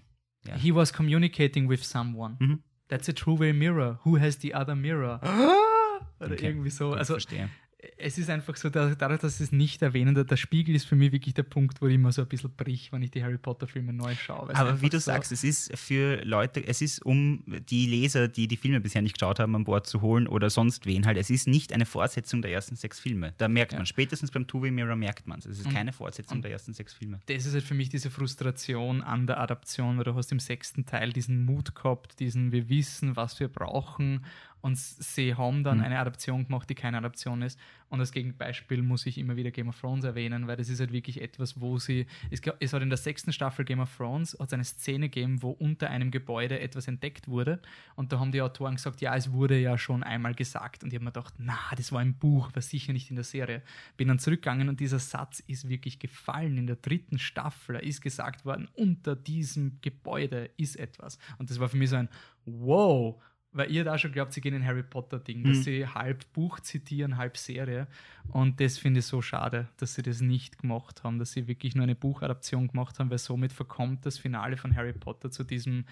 Ja. He was communicating with someone. Mhm. That's a two-way mirror. Who has the other mirror? [gasps] Oder Okay. irgendwie so. Gut, Also verstehe. Es ist einfach so, da- dadurch, dass es nicht erwähnen, der, der Spiegel ist für mich wirklich der Punkt, wo ich immer so ein bisschen brich, wenn ich die Harry Potter-Filme neu schaue. Aber wie du so, sagst, es ist für Leute, es ist um die Leser, die die Filme bisher nicht geschaut haben, an Bord zu holen oder sonst wen halt. Es ist nicht eine Fortsetzung der ersten sechs Filme. Da merkt Ja. man, spätestens beim Two-Way Mirror merkt man es. Es ist Und- keine Fortsetzung der ersten sechs Filme. das ist halt für mich diese Frustration an der Adaption, weil du hast im sechsten Teil diesen Mut gehabt, diesen wir wissen, was wir brauchen und sie haben dann Mhm. eine Adaption gemacht, die keine Adaption ist. Und als Gegenbeispiel muss ich immer wieder Game of Thrones erwähnen, weil das ist halt wirklich etwas, wo sie, es, es hat in der sechsten Staffel Game of Thrones hat es eine Szene gegeben, wo unter einem Gebäude etwas entdeckt wurde und da haben die Autoren gesagt, ja, es wurde ja schon einmal gesagt und ich habe mir gedacht, na, das war im Buch, war sicher nicht in der Serie. Bin dann zurückgegangen und dieser Satz ist wirklich gefallen in der dritten Staffel. Ist gesagt worden, unter diesem Gebäude ist etwas. Und das war für mich so ein Wow, weil ihr da schon glaubt, sie gehen in Harry Potter-Ding, dass Mhm. sie halb Buch zitieren, halb Serie. Und das finde ich so schade, dass sie das nicht gemacht haben, dass sie wirklich nur eine Buchadaption gemacht haben, weil somit verkommt das Finale von Harry Potter zu diesem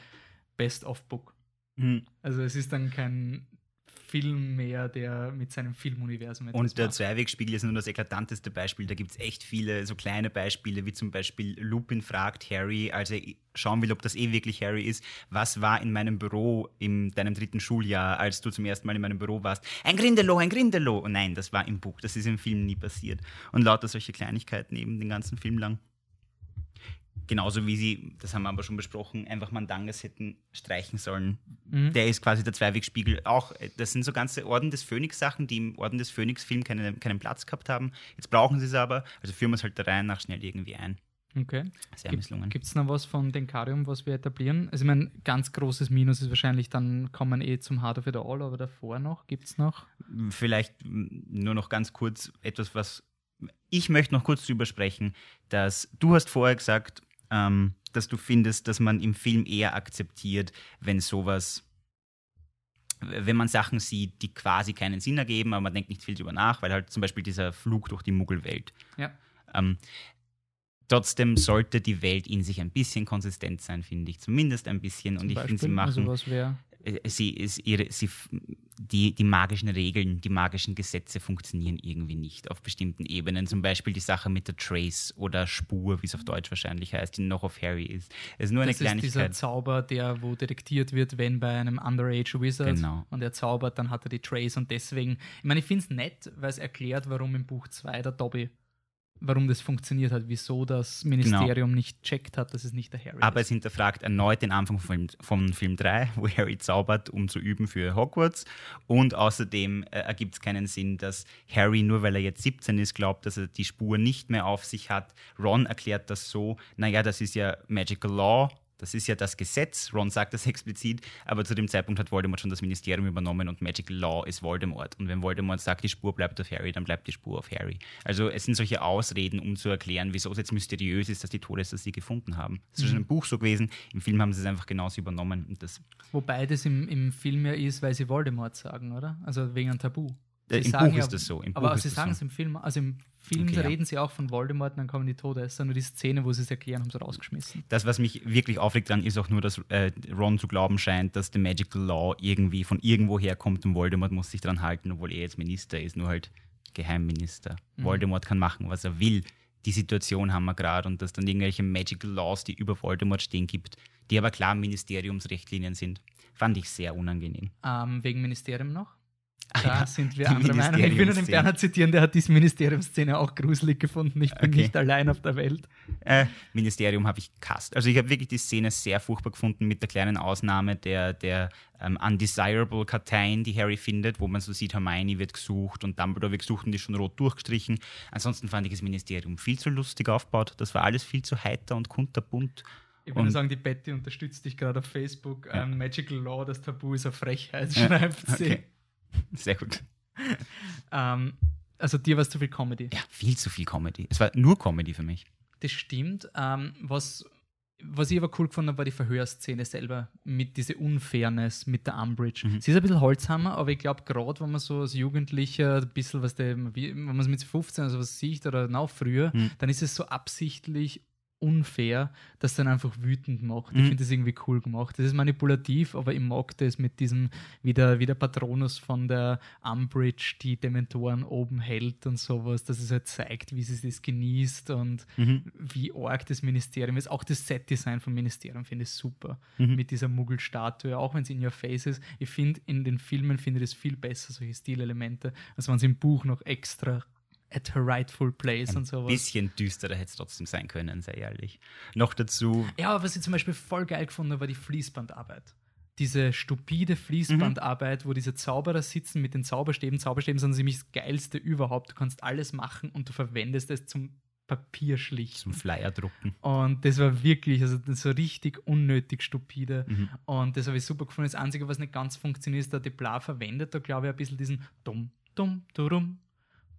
Best-of-Book. Mhm. Also es ist dann kein Film mehr, der mit seinem Filmuniversum etwas Und der macht. Zweiwegspiegel ist nur das eklatanteste Beispiel. Da gibt es echt viele so kleine Beispiele, wie zum Beispiel Lupin fragt Harry, als er schauen will, ob das eh wirklich Harry ist, was war in meinem Büro in deinem dritten Schuljahr, als du zum ersten Mal in meinem Büro warst? Ein Grindelow, ein Grindelow. Und nein, das war im Buch. Das ist im Film nie passiert. Und lauter solche Kleinigkeiten eben den ganzen Film lang. Genauso wie sie, das haben wir aber schon besprochen, einfach Mandangas hätten streichen sollen. Mhm. Der ist quasi der Zweiwegspiegel. Auch, äh, das sind so ganze Orden des Phönix-Sachen, die im Orden des Phönix-Film keinen, keinen Platz gehabt haben. Jetzt brauchen sie es aber, also führen wir es halt der Reihe nach schnell irgendwie ein. Okay. Sehr misslungen. Gibt es noch was von Denkarium, was wir etablieren? Also, ich meine, ganz großes Minus ist wahrscheinlich, dann kommen eh zum Hard of It All, aber davor noch, gibt es noch? Vielleicht nur noch ganz kurz etwas, was ich möchte noch kurz drüber sprechen, dass du hast vorher gesagt, ähm, dass du findest, dass man im Film eher akzeptiert, wenn sowas, wenn man Sachen sieht, die quasi keinen Sinn ergeben, aber man denkt nicht viel drüber nach, weil halt zum Beispiel dieser Flug durch die Muggelwelt. Ja. Ähm, trotzdem sollte die Welt in sich ein bisschen konsistent sein, finde ich. Zumindest ein bisschen. Und Zum ich finde, sie machen Äh, sie ihre, sie, die, die magischen Regeln, die magischen Gesetze funktionieren irgendwie nicht auf bestimmten Ebenen. Zum Beispiel die Sache mit der Trace oder Spur, wie es auf Deutsch wahrscheinlich heißt, die noch auf Harry ist. Es ist nur eine Das ist dieser Kleinigkeit. Zauber, der wo detektiert wird, wenn bei einem Underage Wizard Genau. und er zaubert, dann hat er die Trace und deswegen, ich meine, ich finde es nett, weil es erklärt, warum im Buch 2 der Dobby, warum das funktioniert hat, wieso das Ministerium nicht checkt hat, dass es nicht der Harry Genau. Aber ist. es hinterfragt erneut den Anfang von, von Film 3, [laughs] wo Harry zaubert, um zu üben für Hogwarts. Und außerdem äh, ergibt es keinen Sinn, dass Harry, nur weil er jetzt 17 ist, glaubt, dass er die Spur nicht mehr auf sich hat. Ron erklärt das so, naja, das ist ja Magical Law. Das ist ja das Gesetz, Ron sagt das [laughs] explizit, aber zu dem Zeitpunkt hat Voldemort schon das Ministerium übernommen und Magical Law ist Voldemort. Und wenn Voldemort sagt, die Spur bleibt auf Harry, dann bleibt die Spur auf Harry. Also es sind solche Ausreden, um zu erklären, wieso es jetzt mysteriös ist, dass die Todesser sie gefunden haben. Das ist schon im Buch so gewesen, im Film haben sie es einfach genauso übernommen. Und das, Wobei das im, im Film ja ist, weil sie Voldemort sagen, oder? Also wegen einem Tabu. Äh, im Buch ja- ist das so, aber sie sagen so. es im Film, also im Film Okay, ja. reden sie auch von Voldemort und dann kommen die Todesser. Nur die Szene, wo sie es erklären, haben sie rausgeschmissen. das, was mich wirklich aufregt dann, ist auch nur, dass äh, Ron zu glauben scheint, dass der Magical Law irgendwie von irgendwo herkommt und Voldemort muss sich dran halten, obwohl er jetzt Minister ist, nur halt Geheimminister. Voldemort kann machen, was er will. Die Situation haben wir gerade und dass dann irgendwelche Magical Laws, die über Voldemort stehen, gibt, die aber klar Ministeriumsrichtlinien sind, fand ich sehr unangenehm. Ähm, wegen Ministerium noch? [laughs] Ah Da ja, sind wir die anderer Meinung. Ich will nur den. Bernhard zitieren, der hat diese Ministeriumsszene auch gruselig gefunden. Ich bin Okay. nicht allein auf der Welt. Äh, Ministerium habe ich cast. Also ich habe wirklich die Szene sehr furchtbar gefunden, mit der kleinen Ausnahme der, der ähm, undesirable Karteien, die Harry findet, wo man so sieht, Hermione wird gesucht und Dumbledore wird gesucht und die ist schon rot durchgestrichen. Ansonsten fand ich das Ministerium viel zu lustig aufgebaut. Das war alles viel zu heiter und kunterbunt. Ich Und- sagen, die Betty unterstützt dich gerade auf Facebook. Ja. Ähm, Magical Law, das Tabu ist eine Frechheit, Ja, schreibt sie. [laughs] Sehr gut. Ähm, also dir war es zu viel Comedy. Ja, viel zu viel Comedy. Es war nur Comedy für mich. Das stimmt. Ähm, was, was ich aber cool gefunden habe, war die Verhörszene selber mit dieser Unfairness mit der Umbridge. Mhm. Sie ist ein bisschen Holzhammer, aber ich glaube, gerade wenn man so als Jugendlicher ein bisschen, was der, wenn man es mit 15 oder sowas sieht oder noch früher, Mhm. dann ist es so absichtlich unfair, dass dann einfach wütend macht. Ich Mhm. finde das irgendwie cool gemacht. Das ist manipulativ, aber ich mag das mit diesem, wie der, wie der Patronus von der Umbridge die Dementoren oben hält und sowas, dass es halt zeigt, wie sie das genießt und Mhm. wie arg das Ministerium ist. Auch das Set-Design vom Ministerium finde ich super. Mhm. Mit dieser Muggelstatue, auch wenn es in your face ist. Ich finde, in den Filmen finde ich es viel besser, solche Stilelemente, als wenn es im Buch noch extra at her rightful place und Ein sowas. bisschen düsterer hätte es trotzdem sein können, sehr ehrlich. Noch dazu, Ja, aber was ich zum Beispiel voll geil gefunden habe, war die Fließbandarbeit. Diese stupide Fließbandarbeit, wo diese Zauberer sitzen mit den Zauberstäben. Zauberstäben sind nämlich das Geilste überhaupt. Du kannst alles machen und du verwendest es zum Papierschlichten. zum Flyer drucken. Und das war wirklich, also war richtig unnötig stupide. Mhm. Und das habe ich super gefunden. Das Einzige, was nicht ganz funktioniert, ist, der Deplar verwendet da, glaube ich, ein bisschen diesen dumm, dumm, durum,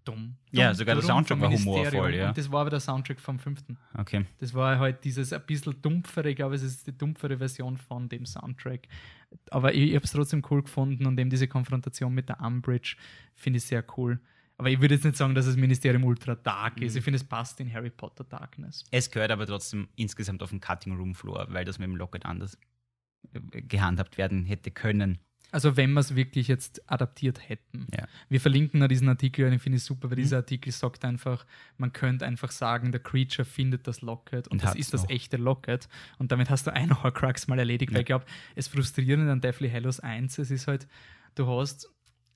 dumm. Ja, sogar der Soundtrack war humorvoll, ja. Und das war aber der Soundtrack vom fünften. Okay. Das war halt dieses ein bisschen dumpfere, ich glaube, es ist die dumpfere Version von dem Soundtrack. Aber ich, ich habe es trotzdem cool gefunden und eben diese Konfrontation mit der Umbridge finde ich sehr cool. Aber ich würde jetzt nicht sagen, dass das Ministerium ultra dark Mhm. ist. Ich finde, es passt in Harry Potter Darkness. Es gehört aber trotzdem insgesamt auf den Cutting Room Floor, weil das mit dem Locket anders gehandhabt werden hätte können. Also wenn wir es wirklich jetzt adaptiert hätten. Ja. Wir verlinken da diesen Artikel, den finde ich super, weil Mhm. dieser Artikel sagt einfach, man könnte einfach sagen, der Creature findet das Locket und, Und das ist das noch. echte Locket. Und damit hast du einen Horcrux mal erledigt, Ja. weil ich glaube, es frustrierend an Deathly Hallows 1, es ist halt, du hast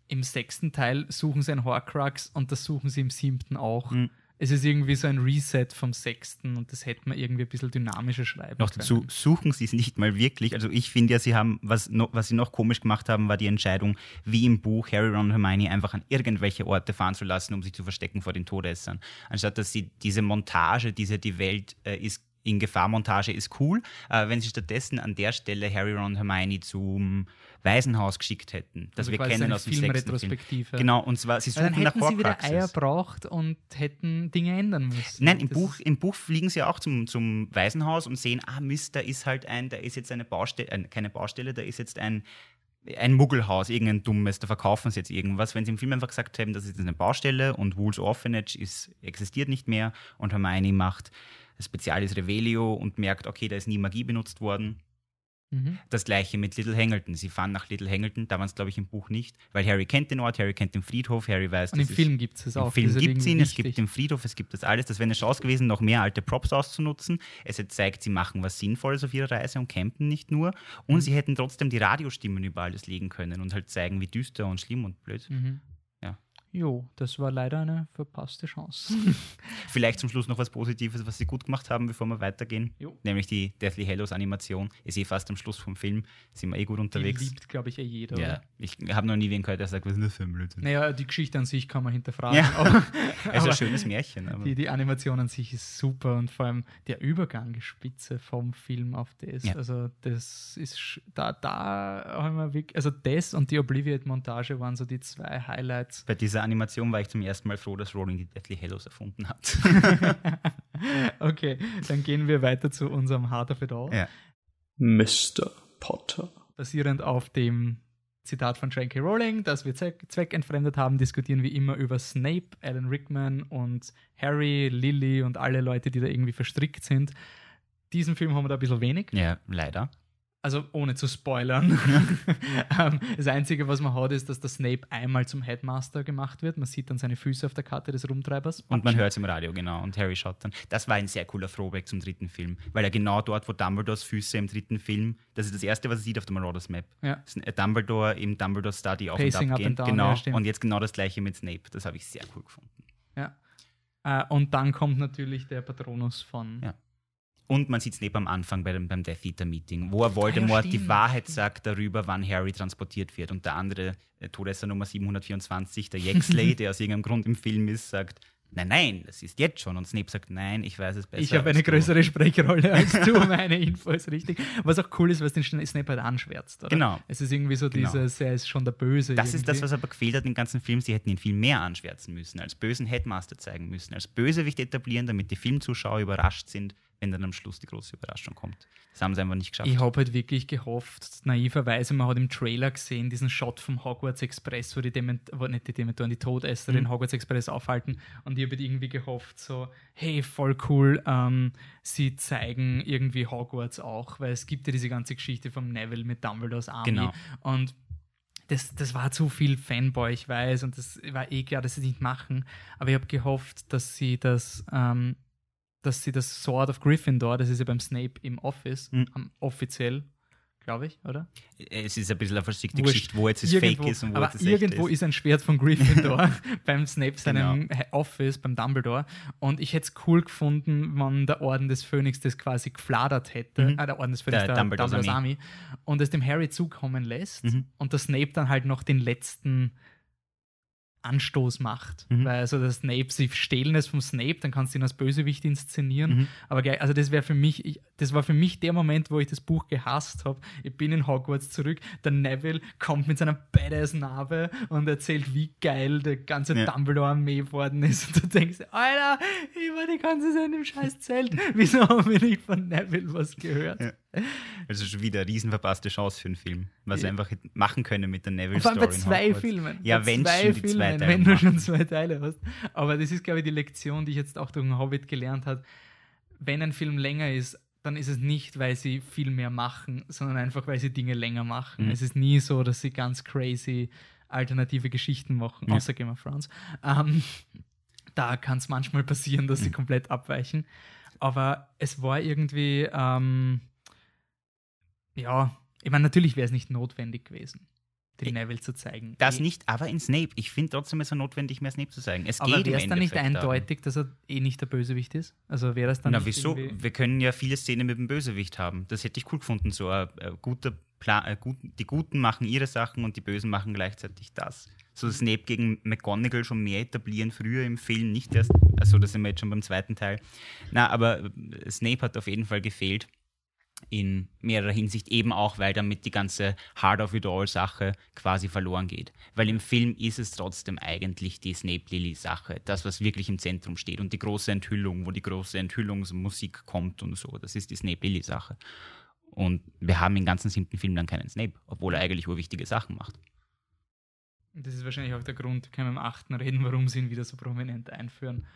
im sechsten Teil suchen sie einen Horcrux und das suchen sie im siebten auch. Mhm. Es ist irgendwie so ein Reset vom sechsten und das hätte man irgendwie ein bisschen dynamischer schreiben Noch können. dazu suchen sie es nicht mal wirklich. Also ich finde ja, sie haben, was, noch, was sie noch komisch gemacht haben, war die Entscheidung, wie im Buch Harry, Ron und Hermione einfach an irgendwelche Orte fahren zu lassen, um sich zu verstecken vor den Todessern. Anstatt dass sie diese Montage, diese die Welt äh, ist in Gefahr Montage ist cool, äh, wenn sie stattdessen an der Stelle Harry, Ron und Hermione zum Waisenhaus geschickt hätten, das Also wir kennen aus dem sechsten Film. Genau, und zwar, sie Weil suchen dann nach hätten sie wieder Horcruxes. Eier braucht und hätten Dinge ändern müssen. Nein, im Das- Buch, im Buch fliegen sie auch zum, zum Waisenhaus und sehen, ah Mist, da ist halt ein, da ist jetzt eine Baustelle, äh, keine Baustelle, da ist jetzt ein, ein Muggelhaus, irgendein dummes, da verkaufen sie jetzt irgendwas. Wenn sie im Film einfach gesagt haben, das ist jetzt eine Baustelle und Wool's Orphanage ist, existiert nicht mehr und Hermione macht Spezialis Revelio und merkt, okay, da ist nie Magie benutzt worden, Mhm. Das gleiche mit Little Hangleton. Sie fahren nach Little Hangleton, da waren es, glaube ich, im Buch nicht, weil Harry kennt den Ort, Harry kennt den Friedhof, Harry weiß, Und im das Film gibt es auch. Im Film das gibt es ihn, irgendwie es gibt wichtig. den Friedhof, es gibt das alles. Das wäre eine Chance gewesen, noch mehr alte Props auszunutzen. Es hätte zeigt, sie machen was Sinnvolles auf ihrer Reise und campen nicht nur. Und Mhm. sie hätten trotzdem die Radiostimmen über alles legen können und halt zeigen, wie düster und schlimm und blöd. Mhm. Jo, das war leider eine verpasste Chance. [laughs] Vielleicht zum Schluss noch was Positives, was sie gut gemacht haben, bevor wir weitergehen. Jo. Nämlich die Deathly Hallows Animation. Ist eh fast am Schluss vom Film. Sind wir eh gut Die unterwegs. liebt, glaube ich, eh jeder. Ja, oder? ich habe noch nie wen gehört, der sagt, was ist das für ein Blödsinn. Naja, die Geschichte an sich kann man hinterfragen. Ja. Aber, [laughs] Es ist ein schönes Märchen. Die, die Animation an sich ist super und vor allem der Übergang ist spitze vom Film auf das. Ja. Also das ist da, da haben wir wirklich, also das und die Obliviate-Montage waren so die zwei Highlights. bei dieser Animation war ich zum ersten Mal froh, dass Rowling die Deathly Hallows erfunden hat. [laughs] Okay, dann gehen wir weiter zu unserem Heart of It All. ja. Mr. Potter. Basierend auf dem Zitat von J.K. Rowling, das wir zweck zweckentfremdet haben, diskutieren wir immer über Snape, Alan Rickman und Harry, Lily und alle Leute, die da irgendwie verstrickt sind. Diesen Film haben wir da ein bisschen wenig. ja, leider. Also ohne zu spoilern. [laughs] Ähm, das Einzige, was man hat, ist, dass der Snape einmal zum Headmaster gemacht wird. Man sieht dann seine Füße auf der Karte des Rumtreibers. Und man hört es im Radio, genau. Und Harry schaut dann. Das war ein sehr cooler Throwback zum dritten Film, weil er genau dort, wo Dumbledores Füße im dritten Film, das ist das erste, was er sieht auf der Marauders Map. Ja. Ein Dumbledore im Dumbledore Study auf Pacing und ab gehen. genau. ja, und jetzt genau das gleiche mit Snape. Das habe ich sehr cool gefunden. Ja. Äh, und dann kommt natürlich der Patronus von. Ja. Und man sieht Snape am Anfang bei dem, beim Death Eater Meeting, wo er Voldemort die stimmt, Wahrheit sagt darüber, wann Harry transportiert wird. Und der andere äh, Todesser Nummer 724, der Jexley, [laughs] der aus irgendeinem Grund im Film ist, sagt, nein, nein, das ist jetzt schon. Und Snape sagt, nein, ich weiß es besser. Ich habe eine du. größere Sprechrolle als du, [laughs] meine Info ist richtig. Was auch cool ist, was den Snape halt anschwärzt, oder? Genau. Es ist irgendwie so Genau. dieses, er ist schon der Böse. Das ist das, irgendwie. was aber gefehlt hat im ganzen Film. Sie hätten ihn viel mehr anschwärzen müssen, als bösen Headmaster zeigen müssen, als Bösewicht etablieren, damit die Filmzuschauer überrascht sind, wenn dann am Schluss die große Überraschung kommt. Das haben sie einfach nicht geschafft. Ich habe halt wirklich gehofft, naiverweise, man hat im Trailer gesehen, diesen Shot vom Hogwarts Express, wo die Dement wo nicht die Dementoren, die Todesser Mhm. den Hogwarts Express aufhalten. Und ich habe halt irgendwie gehofft, so, hey, voll cool, ähm, sie zeigen irgendwie Hogwarts auch, weil es gibt ja diese ganze Geschichte vom Neville mit Dumbledores Army. Genau. Und das, das war zu viel Fanboy, ich weiß, und das war eh klar, dass sie es nicht machen. Aber ich habe gehofft, dass sie das, ähm, dass sie das Sword of Gryffindor, das ist ja beim Snape im Office, Mhm. am- offiziell, glaube ich, oder? es ist ein bisschen eine versteckte. Geschichte, wo jetzt es Irgendwo- fake ist und wo aber es echt irgendwo ist. ist ein Schwert von Gryffindor [laughs] beim Snape seinem Genau. Office, beim Dumbledore. Und ich hätte es cool gefunden, wenn der Orden des Phönix das quasi gefladert hätte. Mhm. Ah, der Orden des Phönix, Der der, Dumbledores Dumbledores, Army. Und es dem Harry zukommen lässt Mhm. und der Snape dann halt noch den letzten Anstoß macht. Mhm. Weil also der Snape, sie stehlen es vom Snape, dann kannst du ihn als Bösewicht inszenieren. Mhm. Aber geil, also das wäre für mich, ich, das war für mich der Moment, wo ich das Buch gehasst habe. Ich bin in Hogwarts zurück, der Neville kommt mit seiner badass Narbe und erzählt, wie geil der ganze Ja. Dumbledore-Armee geworden ist. Und du denkst, Alter, ich war die ganze Zeit im scheiß Zelt. Wieso haben wir nicht von Neville was gehört? Ja. [laughs] Also schon wieder eine riesen verpasste Chance für einen Film, was sie Ja. einfach hätten machen können mit der Neville Vor allem bei Story. zwei. Filmen. Ja, Bei wenn zwei schon die zwei Filmen, Teile wenn du schon zwei Teile hast. Aber das ist, glaube ich, die Lektion, die ich jetzt auch durch den Hobbit gelernt habe. Wenn ein Film länger ist, dann ist es nicht, weil sie viel mehr machen, sondern einfach, weil sie Dinge länger machen. Mhm. Es ist nie so, dass sie ganz crazy alternative Geschichten machen, Ja. außer Game of Thrones. Ähm, da kann es manchmal passieren, dass sie Mhm. komplett abweichen. Aber es war irgendwie, ähm, ja, ich meine, natürlich wäre es nicht notwendig gewesen, den Ich- Neville zu zeigen. Das Eh- nicht, aber in Snape. Ich finde trotzdem, es ist notwendig, mehr Snape zu zeigen. Es Aber wäre es dann nicht eindeutig, dass er eh nicht der Bösewicht ist? Also wäre das dann Na, wieso? Wir können ja viele Szenen mit dem Bösewicht haben. Das hätte ich cool gefunden. So ein, ein guter Plan, äh, gut, die Guten machen ihre Sachen und die Bösen machen gleichzeitig das. So Snape gegen McGonagall schon mehr etablieren, früher im Film, nicht erst, also da sind wir jetzt schon beim zweiten Teil. Na, aber äh, Snape hat auf jeden Fall gefehlt in mehrerer Hinsicht, eben auch, weil damit die ganze Heart of It All Sache quasi verloren geht. Weil im Film ist es trotzdem eigentlich die Snape-Lily-Sache, das, was wirklich im Zentrum steht und die große Enthüllung, wo die große Enthüllungsmusik kommt und so, das ist die Snape-Lily-Sache. Und wir haben im ganzen siebten Film dann keinen Snape, obwohl er eigentlich urwichtige Sachen macht. Das ist wahrscheinlich auch der Grund, können wir im achten reden, warum sie ihn wieder so prominent einführen.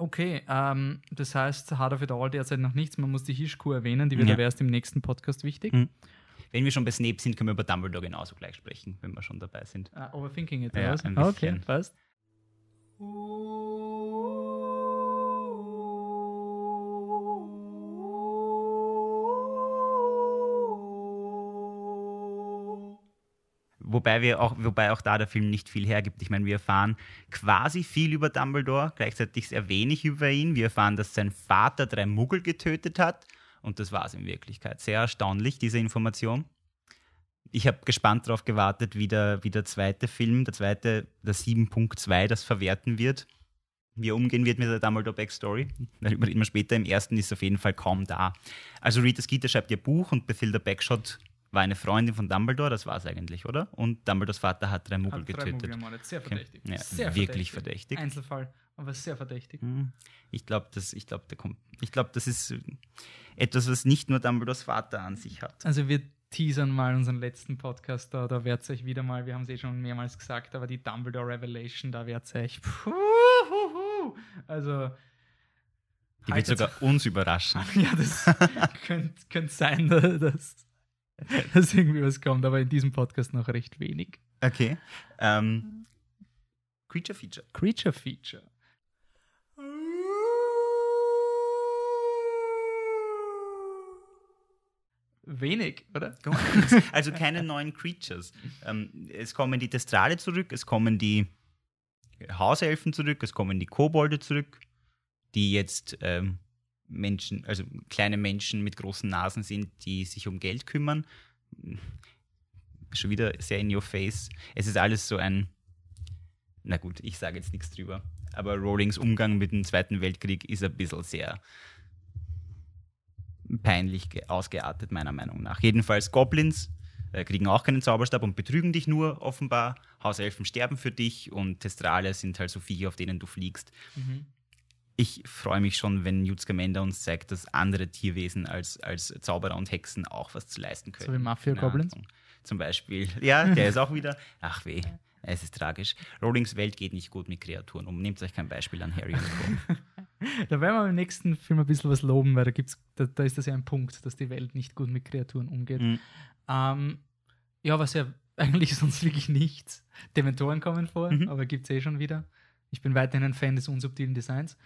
Okay, ähm, das heißt, Hard of It All derzeit noch nichts. Man muss die Hirschkuh erwähnen, die wird Ja. aber erst im nächsten Podcast wichtig. Mhm. Wenn wir schon bei Snape sind, können wir über Dumbledore genauso gleich sprechen, wenn wir schon dabei sind. Ah, overthinking it, Ja, was? ein okay, passt. Wobei wir auch, wobei auch da der Film nicht viel hergibt. Ich meine, wir erfahren quasi viel über Dumbledore, gleichzeitig sehr wenig über ihn. Wir erfahren, dass sein Vater drei Muggel getötet hat. Und das war es in Wirklichkeit. Sehr erstaunlich, diese Information. Ich habe gespannt darauf gewartet, wie der, wie der zweite Film, der zweite, der 7.2, das verwerten wird. Wie er umgehen wird mit der Dumbledore Backstory. Darüber reden wir später. Im ersten ist es auf jeden Fall kaum da. Also Rita Skeeter schreibt ihr Buch und Bethilda Backshot war eine Freundin von Dumbledore, das war es eigentlich, oder? Und Dumbledores Vater hat drei Muggel Hat drei getötet. Muggel. Sehr Okay. verdächtig. Ja, sehr wirklich verdächtig. Einzelfall, aber sehr verdächtig. Hm, Ich glaube, das, ich kommt. Ich glaube, das ist äh, etwas, was nicht nur Dumbledores Vater an sich hat. Also wir teasern mal unseren letzten Podcast da, da werdet ihr euch wieder mal, wir haben es eh schon mehrmals gesagt, aber die Dumbledore Revelation, da werdet ihr euch, puh, also Die wird sogar uns überraschen. [laughs] Ja, das [laughs] könnte könnt sein, dass, [laughs] dass irgendwie was kommt, aber in diesem Podcast noch recht wenig. Okay. Ähm, Creature Feature. Creature Feature. Wenig, oder? Also keine neuen Creatures. Ähm, es kommen die Testrale zurück, es kommen die Hauselfen zurück, es kommen die Kobolde zurück, die jetzt ähm, Menschen, also kleine Menschen mit großen Nasen sind, die sich um Geld kümmern. Schon wieder sehr in your face. Es ist alles so ein. Na gut, ich sage jetzt nichts drüber. Aber Rowlings Umgang mit dem Zweiten Weltkrieg ist ein bisschen sehr peinlich ge- ausgeartet, meiner Meinung nach. Jedenfalls Goblins äh, kriegen auch keinen Zauberstab und betrügen dich nur, offenbar. Hauselfen sterben für dich und Testrale sind halt so Viecher, auf denen du fliegst. Mhm. Ich freue mich schon, wenn Newt Scamander uns zeigt, dass andere Tierwesen als, als Zauberer und Hexen auch was zu leisten können. So wie Mafia-Goblins? Zum Beispiel. Ja, der ist auch wieder. [laughs] Ach weh, es ist tragisch. Rowlings Welt geht nicht gut mit Kreaturen um. Nehmt euch kein Beispiel an Harry und Co. [laughs] Da werden wir im nächsten Film ein bisschen was loben, weil da, gibt's, da, da ist das ja ein Punkt, dass die Welt nicht gut mit Kreaturen umgeht. Mhm. Ähm, ja, was ja eigentlich [laughs] sonst wirklich nichts. Dementoren kommen vor, Mhm. aber gibt es eh schon wieder. Ich bin weiterhin ein Fan des unsubtilen Designs.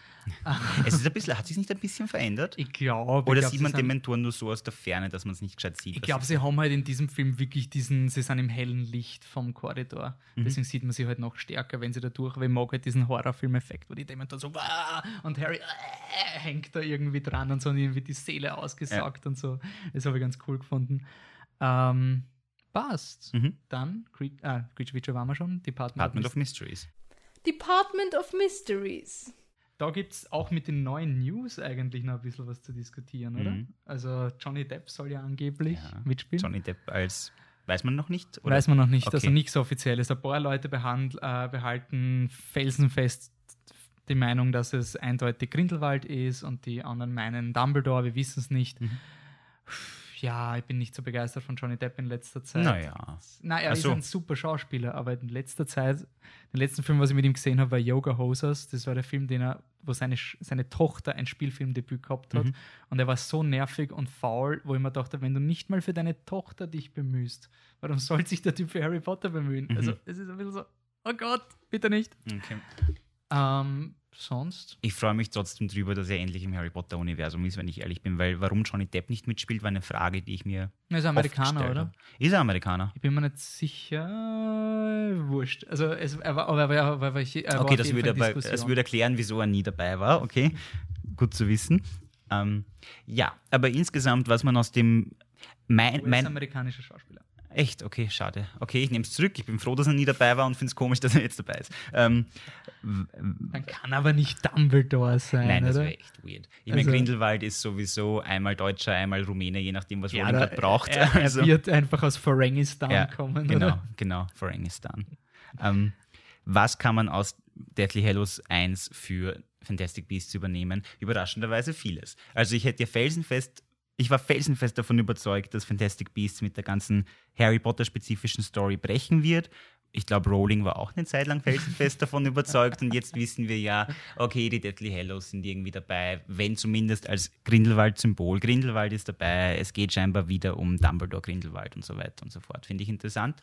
[laughs] Es ist ein bisschen, hat sich nicht ein bisschen verändert? Ich glaube, Oder ich glaub, sieht sie man sind- Dementoren nur so aus der Ferne, dass man es nicht gescheit sieht? Ich glaube, sie haben halt in diesem Film wirklich diesen, sie sind im hellen Licht vom Korridor. Mhm. Deswegen sieht man sie halt noch stärker, wenn sie da durch, weil ich mag halt diesen Horrorfilm-Effekt, wo die Dementoren so "Wah!" und Harry äh, hängt da irgendwie dran und so und irgendwie die Seele ausgesaugt und so. Das habe ich ganz cool gefunden. Ähm, passt. Mhm. Dann, ah, Creature Feature waren wir schon, Department, Department of Mysteries. Department of Mysteries. Da gibt es auch mit den neuen News eigentlich noch ein bisschen was zu diskutieren, oder? Mhm. Also Johnny Depp soll ja angeblich Ja. mitspielen. Johnny Depp als, weiß man noch nicht? Oder? Weiß man noch nicht, Okay. also nichts Offizielles. Ein paar Leute behand, äh, behalten felsenfest die Meinung, dass es eindeutig Grindelwald ist und die anderen meinen Dumbledore, wir wissen es nicht. Mhm. Ja, ich bin nicht so begeistert von Johnny Depp in letzter Zeit. Naja. Na, er Ach ist so. ein super Schauspieler, aber in letzter Zeit, den letzten Film, was ich mit ihm gesehen habe, war Yoga Hosers. Das war der Film, den er, wo seine, seine Tochter ein Spielfilmdebüt gehabt hat. Mhm. Und er war so nervig und faul, wo ich mir dachte, wenn du nicht mal für deine Tochter dich bemühst, warum soll sich der Typ für Harry Potter bemühen? Mhm. Also, es ist ein bisschen so, oh Gott, bitte nicht. Okay. Ähm, sonst? Ich freue mich trotzdem drüber, dass er endlich im Harry Potter-Universum ist, wenn ich ehrlich bin, weil warum Johnny Depp nicht mitspielt, war eine Frage, die ich mir. Er ist Amerikaner, oder? habe. Ist er Amerikaner? Ich bin mir nicht sicher. Wurscht. Also, es, er war, aber er war, war, er Okay, das würde, aber, das würde erklären, wieso er nie dabei war. Okay, gut zu wissen. Ähm, ja, aber insgesamt, was man aus dem. Mein, mein, US-amerikanischer Schauspieler. Echt? Okay, schade. Okay, ich nehme es zurück. Ich bin froh, dass er nie dabei war und finde es komisch, [laughs] dass er jetzt dabei ist. Ähm, Man kann aber nicht Dumbledore sein, nein, das wäre echt weird. Ich Also- meine, Grindelwald ist sowieso einmal Deutscher, einmal Rumäne, je nachdem, was Ja, Rowling gerade braucht. Er, er Also- wird einfach aus Ferengistan ja, kommen, genau, oder? genau, Ferengistan. ähm, was kann man aus Deathly Hallows 1 für Fantastic Beasts übernehmen? Überraschenderweise vieles. Also ich hätte ja felsenfest, ich war felsenfest davon überzeugt, dass Fantastic Beasts mit der ganzen Harry Potter-spezifischen Story brechen wird ich glaube, Rowling war auch eine Zeit lang felsenfest davon [laughs] überzeugt und jetzt wissen wir ja, okay, die Deadly Hallows sind irgendwie dabei, wenn zumindest als Grindelwald-Symbol. Grindelwald ist dabei, es geht scheinbar wieder um Dumbledore, Grindelwald und so weiter und so fort. Finde ich interessant.